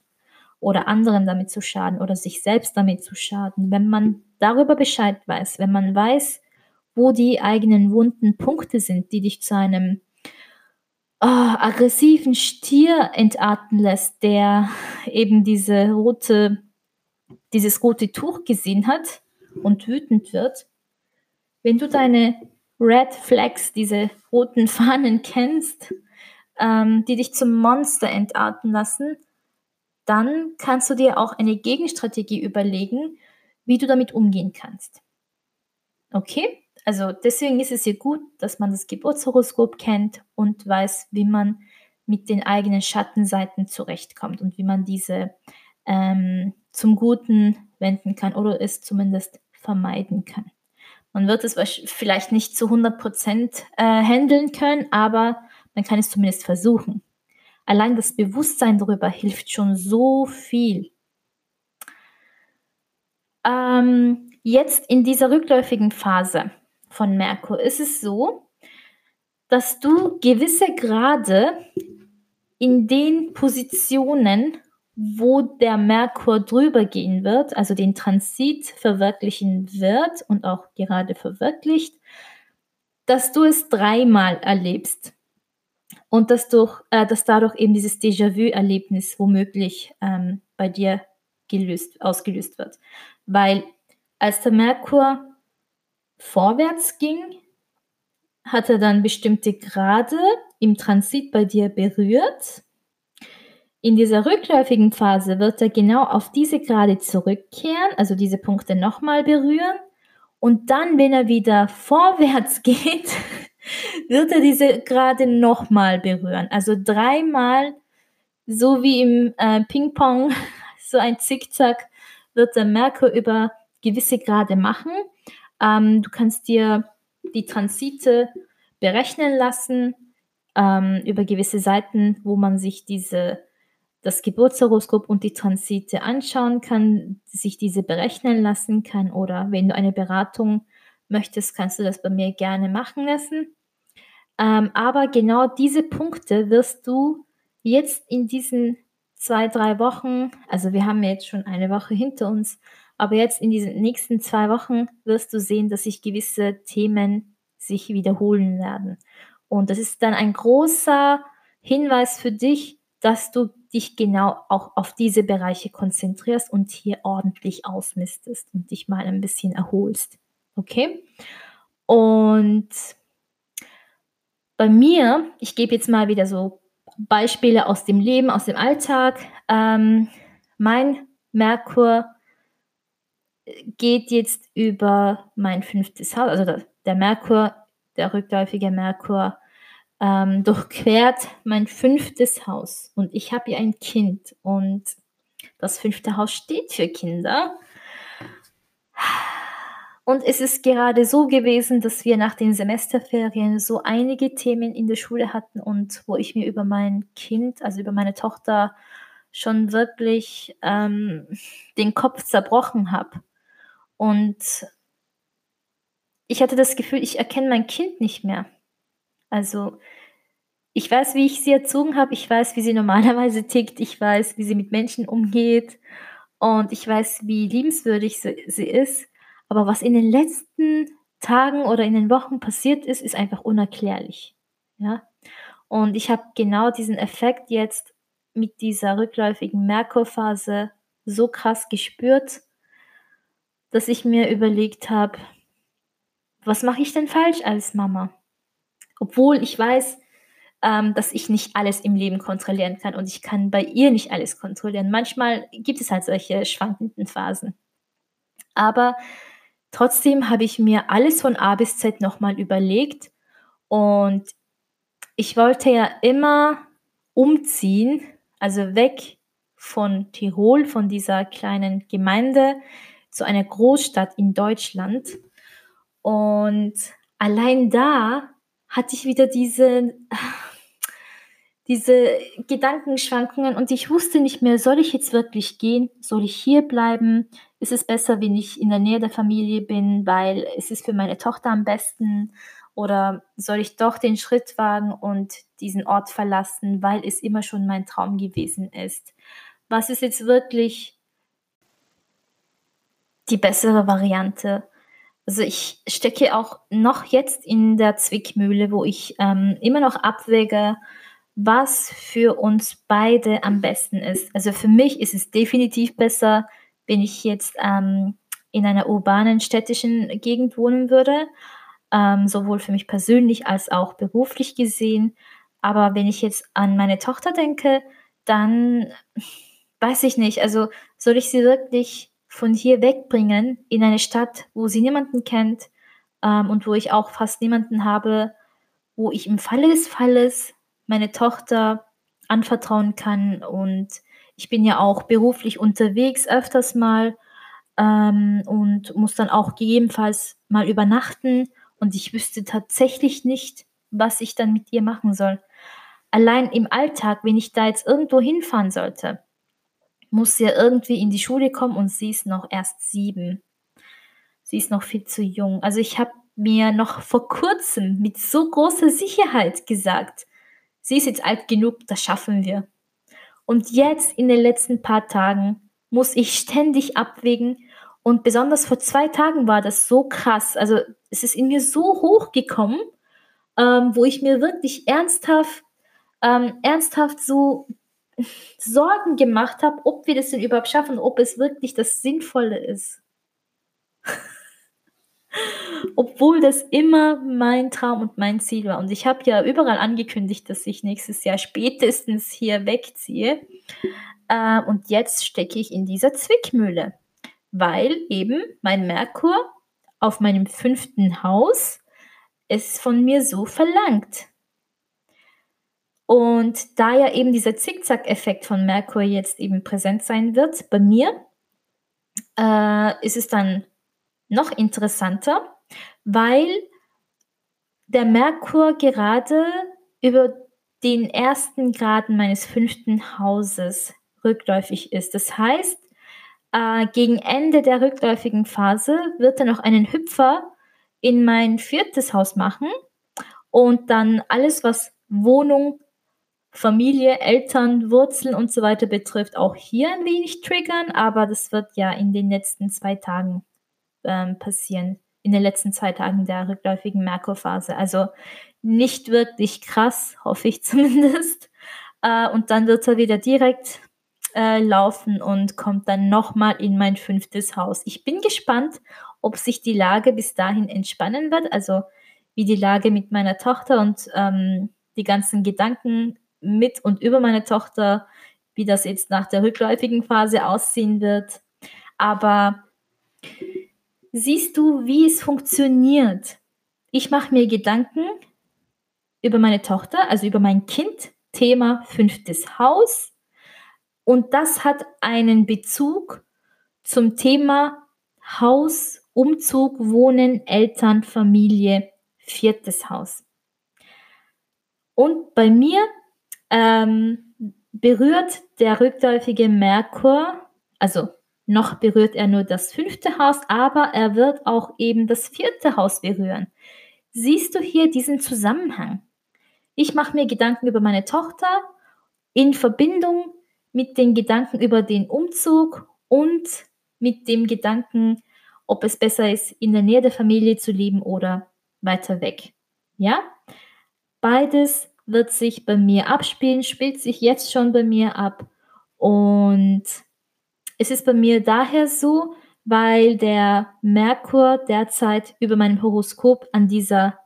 oder anderen damit zu schaden oder sich selbst damit zu schaden. Wenn man darüber Bescheid weiß, wenn man weiß, wo die eigenen wunden Punkte sind, die dich zu einem oh, aggressiven Stier entarten lässt, der eben diese rote, dieses rote Tuch gesehen hat und wütend wird. Wenn du deine Red Flags, diese roten Fahnen kennst, ähm, die dich zum Monster entarten lassen, dann kannst du dir auch eine Gegenstrategie überlegen, wie du damit umgehen kannst. Okay? Also deswegen ist es ja gut, dass man das Geburtshoroskop kennt und weiß, wie man mit den eigenen Schattenseiten zurechtkommt und wie man diese ähm, zum Guten wenden kann oder es zumindest vermeiden kann. Man wird es vielleicht nicht zu 100% äh, handeln können, aber man kann es zumindest versuchen. Allein das Bewusstsein darüber hilft schon so viel. Ähm, jetzt in dieser rückläufigen Phase von Merkur ist es so, dass du gewisse Grade in den Positionen, wo der Merkur drüber gehen wird, also den Transit verwirklichen wird und auch gerade verwirklicht, dass du es dreimal erlebst und dass, durch, äh, dass dadurch eben dieses Déjà-vu-Erlebnis womöglich ähm, bei dir gelöst, ausgelöst wird. Weil als der Merkur vorwärts ging, hat er dann bestimmte Grade im Transit bei dir berührt. In dieser rückläufigen Phase wird er genau auf diese Grade zurückkehren, also diese Punkte nochmal berühren. Und dann, wenn er wieder vorwärts geht, wird er diese Grade nochmal berühren. Also dreimal, so wie im äh, Ping-Pong, so ein Zickzack, wird der Merkur über gewisse Grade machen. Ähm, du kannst dir die Transite berechnen lassen ähm, über gewisse Seiten, wo man sich diese, das Geburtshoroskop und die Transite anschauen kann, sich diese berechnen lassen kann oder wenn du eine Beratung möchtest, kannst du das bei mir gerne machen lassen. Ähm, aber genau diese Punkte wirst du jetzt in diesen zwei, drei Wochen, also wir haben jetzt schon eine Woche hinter uns, aber jetzt in diesen nächsten zwei Wochen wirst du sehen, dass sich gewisse Themen sich wiederholen werden. Und das ist dann ein großer Hinweis für dich, dass du dich genau auch auf diese Bereiche konzentrierst und hier ordentlich ausmistest und dich mal ein bisschen erholst. Okay? Und bei mir, ich gebe jetzt mal wieder so Beispiele aus dem Leben, aus dem Alltag. Ähm, mein Merkur geht jetzt über mein fünftes Haus, also der, Merkur, der rückläufige Merkur, ähm, durchquert mein fünftes Haus. Und ich habe ja ein Kind und das fünfte Haus steht für Kinder. Und es ist gerade so gewesen, dass wir nach den Semesterferien so einige Themen in der Schule hatten und wo ich mir über mein Kind, also über meine Tochter, schon wirklich ähm, den Kopf zerbrochen habe. Und ich hatte das Gefühl, ich erkenne mein Kind nicht mehr. Also ich weiß, wie ich sie erzogen habe, ich weiß, wie sie normalerweise tickt, ich weiß, wie sie mit Menschen umgeht und ich weiß, wie liebenswürdig sie, sie ist. Aber was in den letzten Tagen oder in den Wochen passiert ist, ist einfach unerklärlich. Ja? Und ich habe genau diesen Effekt jetzt mit dieser rückläufigen Merkurphase so krass gespürt, dass ich mir überlegt habe, was mache ich denn falsch als Mama? Obwohl ich weiß, ähm, dass ich nicht alles im Leben kontrollieren kann und ich kann bei ihr nicht alles kontrollieren. Manchmal gibt es halt solche schwankenden Phasen. Aber trotzdem habe ich mir alles von A bis Z nochmal überlegt und ich wollte ja immer umziehen, also weg von Tirol, von dieser kleinen Gemeinde zu einer Großstadt in Deutschland. Und allein da hatte ich wieder diese, diese Gedankenschwankungen und ich wusste nicht mehr, soll ich jetzt wirklich gehen? Soll ich hier bleiben? Ist es besser, wenn ich in der Nähe der Familie bin, weil es ist für meine Tochter am besten? Oder soll ich doch den Schritt wagen und diesen Ort verlassen, weil es immer schon mein Traum gewesen ist? Was ist jetzt wirklich die bessere Variante? Also ich stecke auch noch jetzt in der Zwickmühle, wo ich ähm, immer noch abwäge, was für uns beide am besten ist. Also für mich ist es definitiv besser, wenn ich jetzt ähm, in einer urbanen, städtischen Gegend wohnen würde, ähm, sowohl für mich persönlich als auch beruflich gesehen. Aber wenn ich jetzt an meine Tochter denke, dann weiß ich nicht, also soll ich sie wirklich von hier wegbringen in eine Stadt, wo sie niemanden kennt ähm, und wo ich auch fast niemanden habe, wo ich im Falle des Falles meine Tochter anvertrauen kann. Und ich bin ja auch beruflich unterwegs öfters mal ähm, und muss dann auch gegebenenfalls mal übernachten. Und ich wüsste tatsächlich nicht, was ich dann mit ihr machen soll. Allein im Alltag, wenn ich da jetzt irgendwo hinfahren sollte, muss sie ja irgendwie in die Schule kommen und sie ist noch erst sieben. Sie ist noch viel zu jung. Also ich habe mir noch vor kurzem mit so großer Sicherheit gesagt, sie ist jetzt alt genug, das schaffen wir. Und jetzt in den letzten paar Tagen muss ich ständig abwägen und besonders vor zwei Tagen war das so krass. Also es ist in mir so hochgekommen, ähm, wo ich mir wirklich ernsthaft, ähm, ernsthaft so Sorgen gemacht habe, ob wir das denn überhaupt schaffen, ob es wirklich das Sinnvolle ist. Obwohl das immer mein Traum und mein Ziel war. Und ich habe ja überall angekündigt, dass ich nächstes Jahr spätestens hier wegziehe. Äh, und jetzt stecke ich in dieser Zwickmühle, weil eben mein Merkur auf meinem fünften Haus es von mir so verlangt. Und da ja eben dieser Zickzack-Effekt von Merkur jetzt eben präsent sein wird bei mir, äh, ist es dann noch interessanter, weil der Merkur gerade über den ersten Graden meines fünften Hauses rückläufig ist. Das heißt, äh, gegen Ende der rückläufigen Phase wird er noch einen Hüpfer in mein viertes Haus machen und dann alles, was Wohnung, Familie, Eltern, Wurzeln und so weiter betrifft, auch hier ein wenig triggern, aber das wird ja in den letzten zwei Tagen ähm, passieren, in den letzten zwei Tagen der rückläufigen Merkurphase. Also nicht wirklich krass, hoffe ich zumindest. Äh, und dann wird er wieder direkt äh, laufen und kommt dann nochmal in mein fünftes Haus. Ich bin gespannt, ob sich die Lage bis dahin entspannen wird, also wie die Lage mit meiner Tochter und ähm, die ganzen Gedanken mit und über meine Tochter, wie das jetzt nach der rückläufigen Phase aussehen wird. Aber siehst du, wie es funktioniert? Ich mache mir Gedanken über meine Tochter, also über mein Kind, Thema fünftes Haus. Und das hat einen Bezug zum Thema Haus, Umzug, Wohnen, Eltern, Familie, viertes Haus. Und bei mir ähm, berührt der rückläufige Merkur, also noch berührt er nur das fünfte Haus, aber er wird auch eben das vierte Haus berühren. Siehst du hier diesen Zusammenhang? Ich mache mir Gedanken über meine Tochter in Verbindung mit den Gedanken über den Umzug und mit dem Gedanken, ob es besser ist, in der Nähe der Familie zu leben oder weiter weg. Ja? Beides wird sich bei mir abspielen, spielt sich jetzt schon bei mir ab. Und es ist bei mir daher so, weil der Merkur derzeit über meinem Horoskop an dieser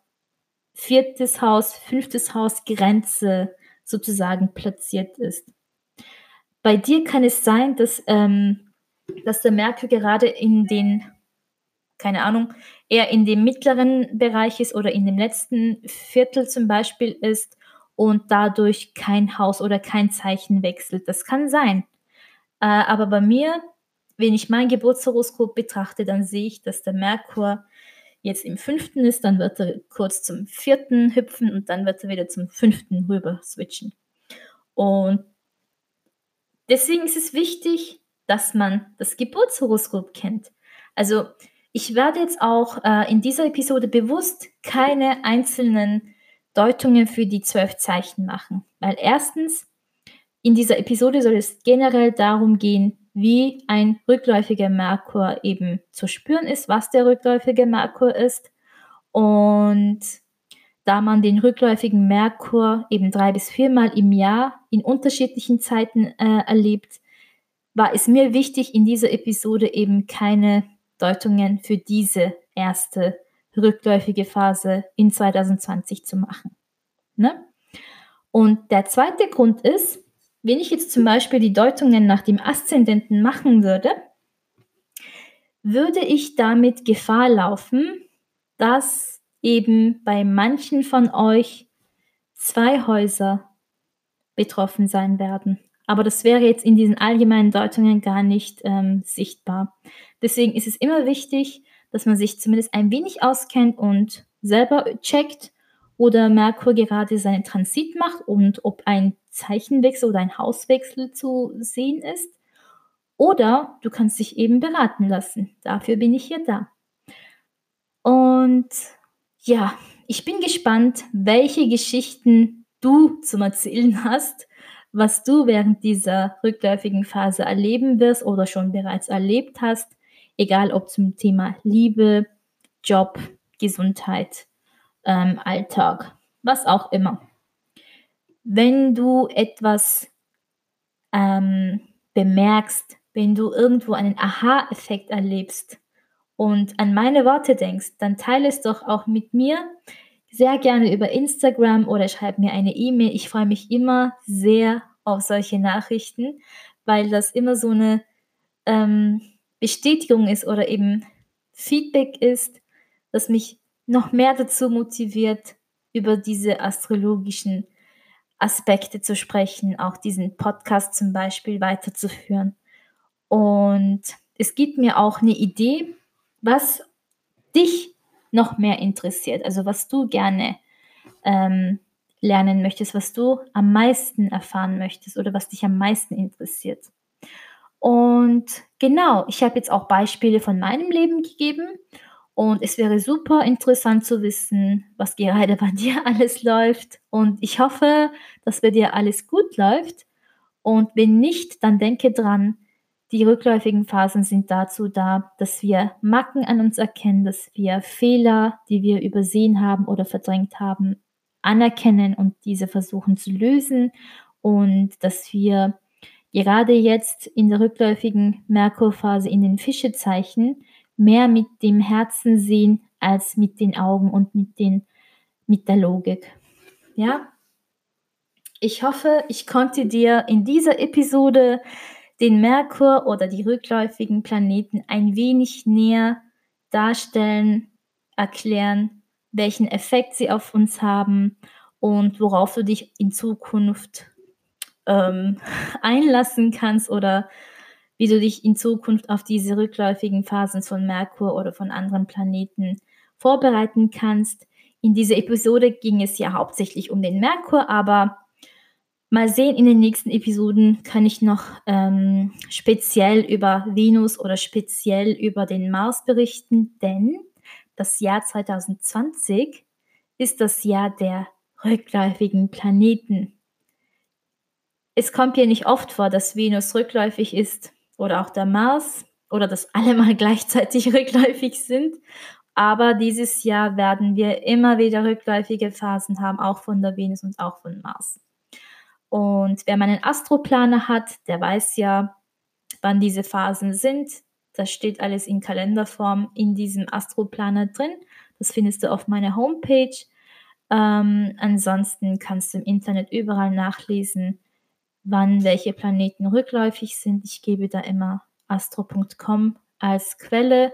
viertes Haus, fünftes Haus Grenze sozusagen platziert ist. Bei dir kann es sein, dass, ähm, dass der Merkur gerade in den, keine Ahnung, eher in dem mittleren Bereich ist oder in dem letzten Viertel zum Beispiel ist und dadurch kein Haus oder kein Zeichen wechselt. Das kann sein. Äh, aber bei mir, wenn ich mein Geburtshoroskop betrachte, dann sehe ich, dass der Merkur jetzt im fünften ist, dann wird er kurz zum vierten hüpfen und dann wird er wieder zum fünften rüber switchen. Und deswegen ist es wichtig, dass man das Geburtshoroskop kennt. Also ich werde jetzt auch äh, in dieser Episode bewusst keine einzelnen Deutungen für die zwölf Zeichen machen, weil erstens in dieser Episode soll es generell darum gehen, wie ein rückläufiger Merkur eben zu spüren ist, was der rückläufige Merkur ist. Und da man den rückläufigen Merkur eben drei bis viermal im Jahr in unterschiedlichen Zeiten äh, erlebt, war es mir wichtig, in dieser Episode eben keine Deutungen für diese erste rückläufige Phase in 2020 zu machen. Ne? Und der zweite Grund ist, wenn ich jetzt zum Beispiel die Deutungen nach dem Aszendenten machen würde, würde ich damit Gefahr laufen, dass eben bei manchen von euch zwei Häuser betroffen sein werden. Aber das wäre jetzt in diesen allgemeinen Deutungen gar nicht ähm, sichtbar. Deswegen ist es immer wichtig, dass man sich zumindest ein wenig auskennt und selber checkt, oder Merkur gerade seinen Transit macht und ob ein Zeichenwechsel oder ein Hauswechsel zu sehen ist. Oder du kannst dich eben beraten lassen. Dafür bin ich hier da. Und ja, ich bin gespannt, welche Geschichten du zum Erzählen hast, was du während dieser rückläufigen Phase erleben wirst oder schon bereits erlebt hast, egal ob zum Thema Liebe, Job, Gesundheit ähm, Alltag, was auch immer. Wenn du etwas ähm, bemerkst, wenn du irgendwo einen Aha-Effekt erlebst und an meine Worte denkst, dann teile es doch auch mit mir sehr gerne über Instagram oder schreib mir eine E-Mail. Ich freue mich immer sehr auf solche Nachrichten, weil das immer so eine ähm, Bestätigung ist oder eben Feedback ist, das mich noch mehr dazu motiviert, über diese astrologischen Aspekte zu sprechen, auch diesen Podcast zum Beispiel weiterzuführen. Und es gibt mir auch eine Idee, was dich noch mehr interessiert, also was du gerne ähm, lernen möchtest, was du am meisten erfahren möchtest oder was dich am meisten interessiert. Und genau, ich habe jetzt auch Beispiele von meinem Leben gegeben und es wäre super interessant zu wissen, was gerade bei dir alles läuft. Und ich hoffe, dass bei dir alles gut läuft. Und wenn nicht, dann denke dran, die rückläufigen Phasen sind dazu da, dass wir Macken an uns erkennen, dass wir Fehler, die wir übersehen haben oder verdrängt haben, anerkennen und diese versuchen zu lösen und dass wir gerade jetzt in der rückläufigen Merkurphase in den Fischezeichen mehr mit dem Herzen sehen als mit den Augen und mit, den, mit der Logik. Ja? Ich hoffe, ich konnte dir in dieser Episode den Merkur oder die rückläufigen Planeten ein wenig näher darstellen, erklären, welchen Effekt sie auf uns haben und worauf du dich in Zukunft ähm, einlassen kannst oder wie du dich in Zukunft auf diese rückläufigen Phasen von Merkur oder von anderen Planeten vorbereiten kannst. In dieser Episode ging es ja hauptsächlich um den Merkur, aber mal sehen, in den nächsten Episoden kann ich noch ähm, speziell über Venus oder speziell über den Mars berichten, denn das Jahr 2020 ist das Jahr der rückläufigen Planeten. Es kommt ja nicht oft vor, dass Venus rückläufig ist oder auch der Mars oder dass alle mal gleichzeitig rückläufig sind. Aber dieses Jahr werden wir immer wieder rückläufige Phasen haben, auch von der Venus und auch von Mars. Und wer meinen Astroplaner hat, der weiß ja, wann diese Phasen sind. Das steht alles in Kalenderform in diesem Astroplaner drin. Das findest du auf meiner Homepage. Ähm, ansonsten kannst du im Internet überall nachlesen, wann welche Planeten rückläufig sind. Ich gebe da immer astro.com als Quelle,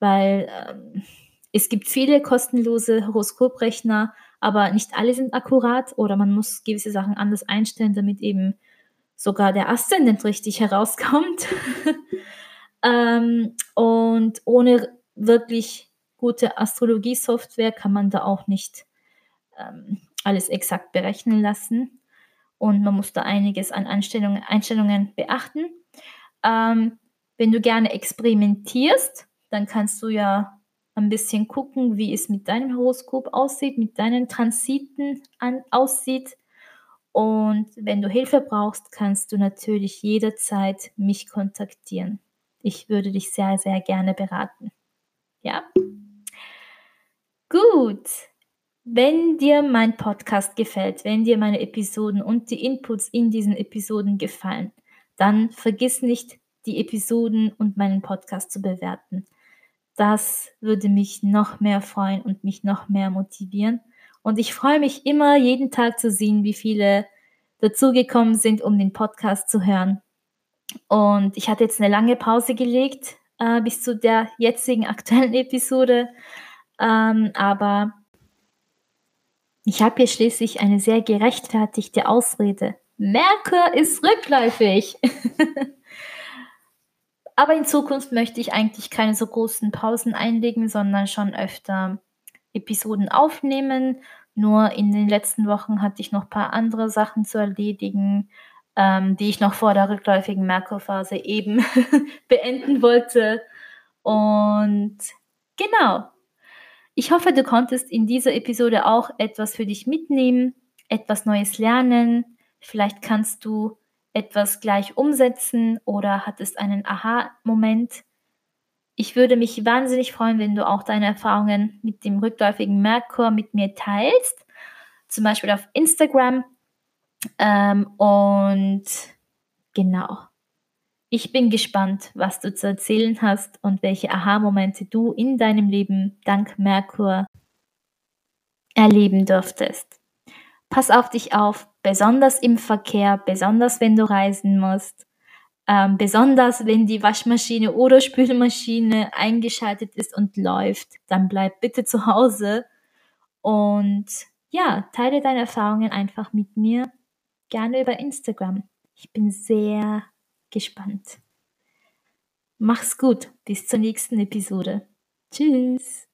weil ähm, es gibt viele kostenlose Horoskoprechner, aber nicht alle sind akkurat oder man muss gewisse Sachen anders einstellen, damit eben sogar der Aszendent richtig herauskommt. ähm, und ohne wirklich gute Astrologie-Software kann man da auch nicht ähm, alles exakt berechnen lassen und man muss da einiges an Einstellungen, Einstellungen beachten. Ähm, wenn du gerne experimentierst, dann kannst du ja ein bisschen gucken, wie es mit deinem Horoskop aussieht, mit deinen Transiten an, aussieht. Und wenn du Hilfe brauchst, kannst du natürlich jederzeit mich kontaktieren. Ich würde dich sehr, sehr gerne beraten. Ja? Gut. Wenn dir mein Podcast gefällt, wenn dir meine Episoden und die Inputs in diesen Episoden gefallen, dann vergiss nicht, die Episoden und meinen Podcast zu bewerten. Das würde mich noch mehr freuen und mich noch mehr motivieren. Und ich freue mich immer, jeden Tag zu sehen, wie viele dazugekommen sind, um den Podcast zu hören. Und ich hatte jetzt eine lange Pause gelegt äh, bis zu der jetzigen aktuellen Episode. Ähm, aber ich habe hier schließlich eine sehr gerechtfertigte Ausrede. Merkur ist rückläufig. Aber in Zukunft möchte ich eigentlich keine so großen Pausen einlegen, sondern schon öfter Episoden aufnehmen. Nur in den letzten Wochen hatte ich noch ein paar andere Sachen zu erledigen, ähm, die ich noch vor der rückläufigen Merkurphase eben beenden wollte. Und genau. Ich hoffe, du konntest in dieser Episode auch etwas für dich mitnehmen, etwas Neues lernen. Vielleicht kannst du etwas gleich umsetzen oder hattest einen Aha-Moment. Ich würde mich wahnsinnig freuen, wenn du auch deine Erfahrungen mit dem rückläufigen Merkur mit mir teilst, zum Beispiel auf Instagram. Ähm, und genau, ich bin gespannt, was du zu erzählen hast und welche Aha-Momente du in deinem Leben dank Merkur erleben dürftest. Pass auf dich auf, besonders im Verkehr, besonders wenn du reisen musst, ähm, besonders wenn die Waschmaschine oder Spülmaschine eingeschaltet ist und läuft, dann bleib bitte zu Hause und ja, teile deine Erfahrungen einfach mit mir, gerne über Instagram. Ich bin sehr gespannt. Mach's gut, bis zur nächsten Episode. Tschüss.